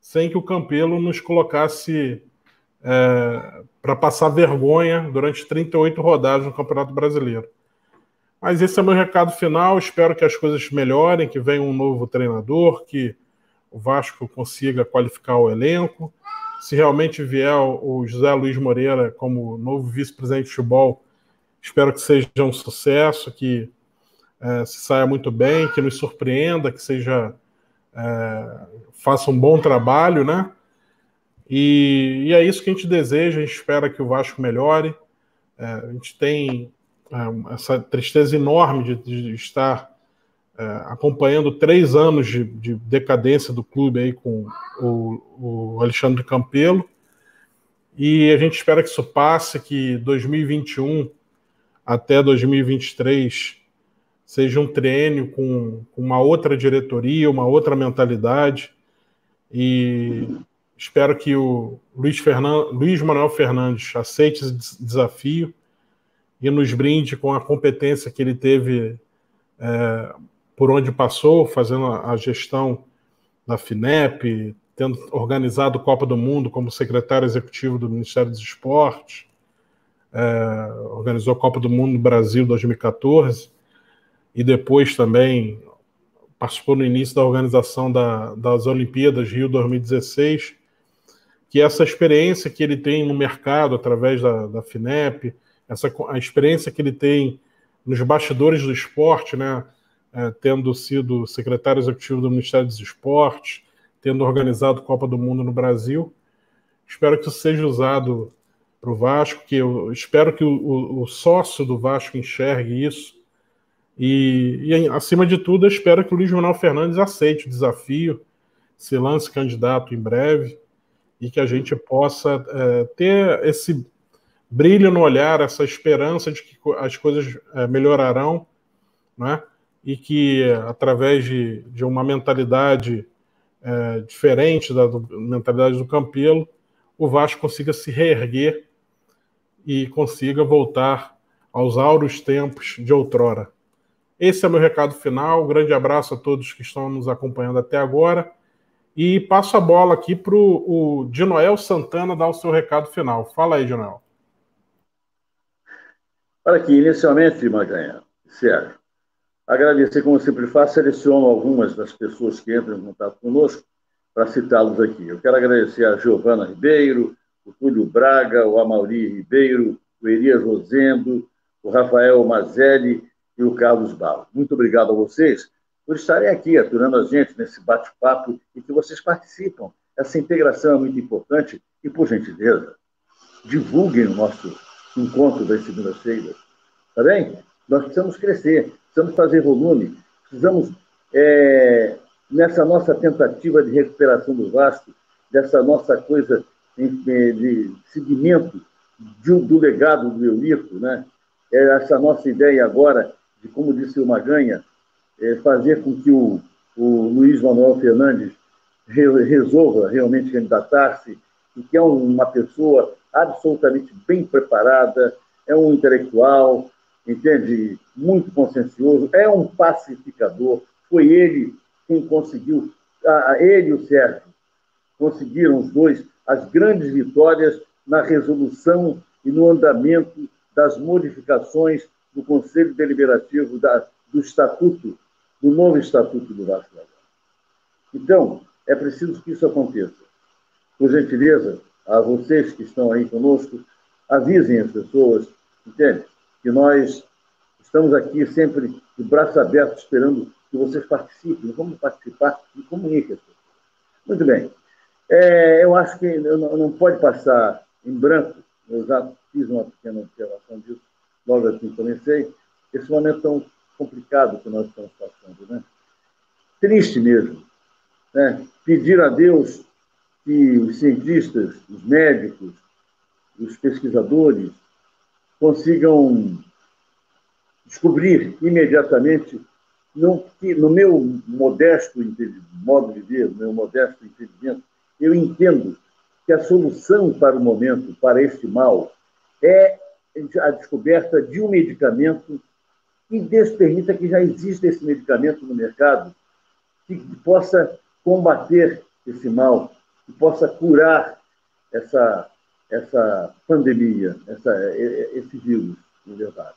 sem que o Campelo nos colocasse é, para passar vergonha durante 38 rodadas no Campeonato Brasileiro. Mas esse é meu recado final. Espero que as coisas melhorem, que venha um novo treinador, que o Vasco consiga qualificar o elenco. Se realmente vier o José Luiz Moreira como novo vice-presidente de futebol, espero que seja um sucesso, que é, se saia muito bem, que nos surpreenda, que seja é, faça um bom trabalho, né? E, e, é isso que a gente deseja, a gente espera que o Vasco melhore. É, a gente tem é, essa tristeza enorme de, de estar é, acompanhando três anos de, de, decadência do clube aí com o, o, Alexandre Campelo. E a gente espera que isso passe, que 2021 até 2023 seja um triênio com, uma outra diretoria, uma outra mentalidade. E Espero que o Luiz, Fernan... Luiz Manuel Fernandes aceite esse desafio e nos brinde com a competência que ele teve é, por onde passou, fazendo a gestão da FINEP, tendo organizado Copa do Mundo como secretário executivo do Ministério dos Esportes, é, organizou a Copa do Mundo no Brasil 2014 e depois também participou no início da organização da, das Olimpíadas Rio 2016 que essa experiência que ele tem no mercado através da, da FINEP, essa, a experiência que ele tem nos bastidores do esporte, né, é, tendo sido secretário executivo do Ministério dos Esportes, tendo organizado Copa do Mundo no Brasil. Espero que isso seja usado para o Vasco, que eu espero que o, o, sócio do Vasco enxergue isso. E, e, acima de tudo, eu espero que o Luiz Manuel Fernandes aceite o desafio, se lance candidato em breve e que a gente possa é, ter esse brilho no olhar, essa esperança de que as coisas é, melhorarão, né? e que através de, de uma mentalidade é, diferente da do, mentalidade do Campelo, o Vasco consiga se reerguer e consiga voltar aos auros tempos de outrora. Esse é meu recado final. Um grande abraço a todos que estão nos acompanhando até agora e passo a bola aqui para o Dinoel Santana dar o seu recado final. Fala aí, Dinoel. Olha aqui, inicialmente, Maganha, Sérgio, agradecer, como sempre faço, seleciono algumas das pessoas que entram em contato conosco para citá-los aqui. Eu quero agradecer a Giovana Ribeiro, o Túlio Braga, o Amauri Ribeiro, o Elias Rosendo, o Rafael Mazelli e o Carlos Barro. Muito obrigado a vocês por estarem aqui aturando a gente nesse bate-papo e que vocês participam. Essa integração é muito importante e, por gentileza, divulguem o nosso encontro das segundas-feiras Tá bem? Nós precisamos crescer, precisamos fazer volume, precisamos, é, nessa nossa tentativa de recuperação do Vasco, dessa nossa coisa de segmento do legado do Eurico, né? É essa nossa ideia agora de, como disse o Maganha, é fazer com que o, o Luiz Manuel Fernandes resolva realmente candidatar-se, e que é uma pessoa absolutamente bem preparada, é um intelectual, entende? Muito consciencioso, é um pacificador. Foi ele quem conseguiu, ele e o Sérgio, conseguiram os dois as grandes vitórias na resolução e no andamento das modificações do Conselho Deliberativo da, do Estatuto, do novo Estatuto do Vasco da Gama. Então, é preciso que isso aconteça. Por gentileza, a vocês que estão aí conosco, avisem as pessoas, entende? Que nós estamos aqui sempre de braços abertos, esperando que vocês participem. Vamos participar e comuniquem. Muito bem. É, eu acho que não, não pode passar em branco, eu já fiz uma pequena observação disso logo assim comecei, esse momento tão complicado que nós estamos passando. Né? Triste mesmo. Né? Pedir a Deus que os cientistas, os médicos, os pesquisadores consigam descobrir imediatamente, no meu modesto modo de ver, no meu modesto entendimento, eu entendo que a solução para o momento, para este mal, é a descoberta de um medicamento que Deus permita que já exista esse medicamento no mercado, que possa combater esse mal, que possa curar essa, essa pandemia, essa, esse vírus, na verdade.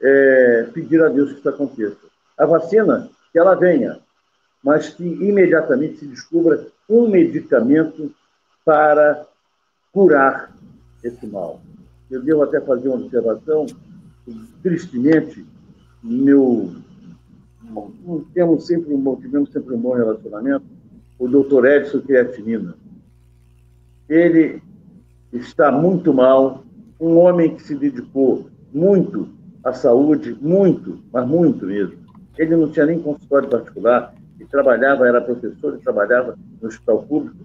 É, pedir a Deus que isso aconteça. A vacina, que ela venha, mas que imediatamente se descubra um medicamento para curar esse mal. Eu devo até fazer uma observação, tristemente, meu, temos sempre um, tivemos sempre um bom relacionamento, o doutor Edson Creatinina. Ele está muito mal, um homem que se dedicou muito à saúde, muito, mas muito mesmo. Ele não tinha nem consultório particular, ele trabalhava, era professor, ele trabalhava no hospital público.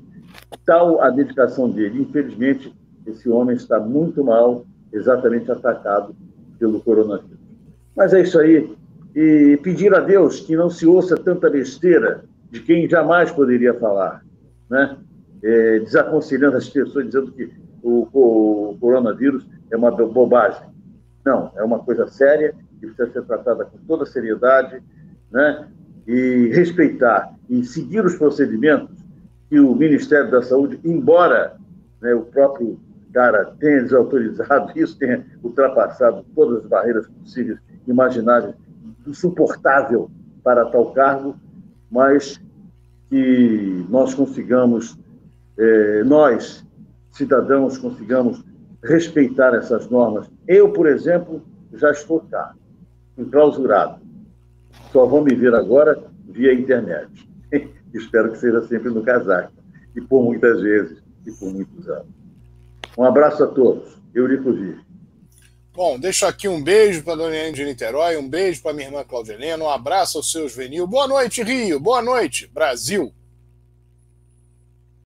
Tal a dedicação dele. Infelizmente, esse homem está muito mal, exatamente atacado pelo coronavírus. Mas é isso aí. E pedir a Deus que não se ouça tanta besteira de quem jamais poderia falar, né? É, desaconselhando as pessoas, dizendo que o, o, coronavírus é uma bobagem. Não, é uma coisa séria que precisa ser tratada com toda seriedade, né? E respeitar e seguir os procedimentos que o Ministério da Saúde, embora né, o próprio cara tenha desautorizado isso, tenha ultrapassado todas as barreiras possíveis, imagináveis, insuportável para tal cargo, mas que nós consigamos, eh, nós, cidadãos, consigamos respeitar essas normas. Eu, por exemplo, já estou cá, enclausurado só vão me ver agora via internet. Espero que seja sempre no casaco, e por muitas vezes, e por muitos anos. Um abraço a todos. Eurico Vive. Bom, deixo aqui um beijo para a Dona Helene de Niterói, um beijo para minha irmã Claudia Helena, um abraço ao seu Juvenil. Boa noite, Rio. Boa noite, Brasil.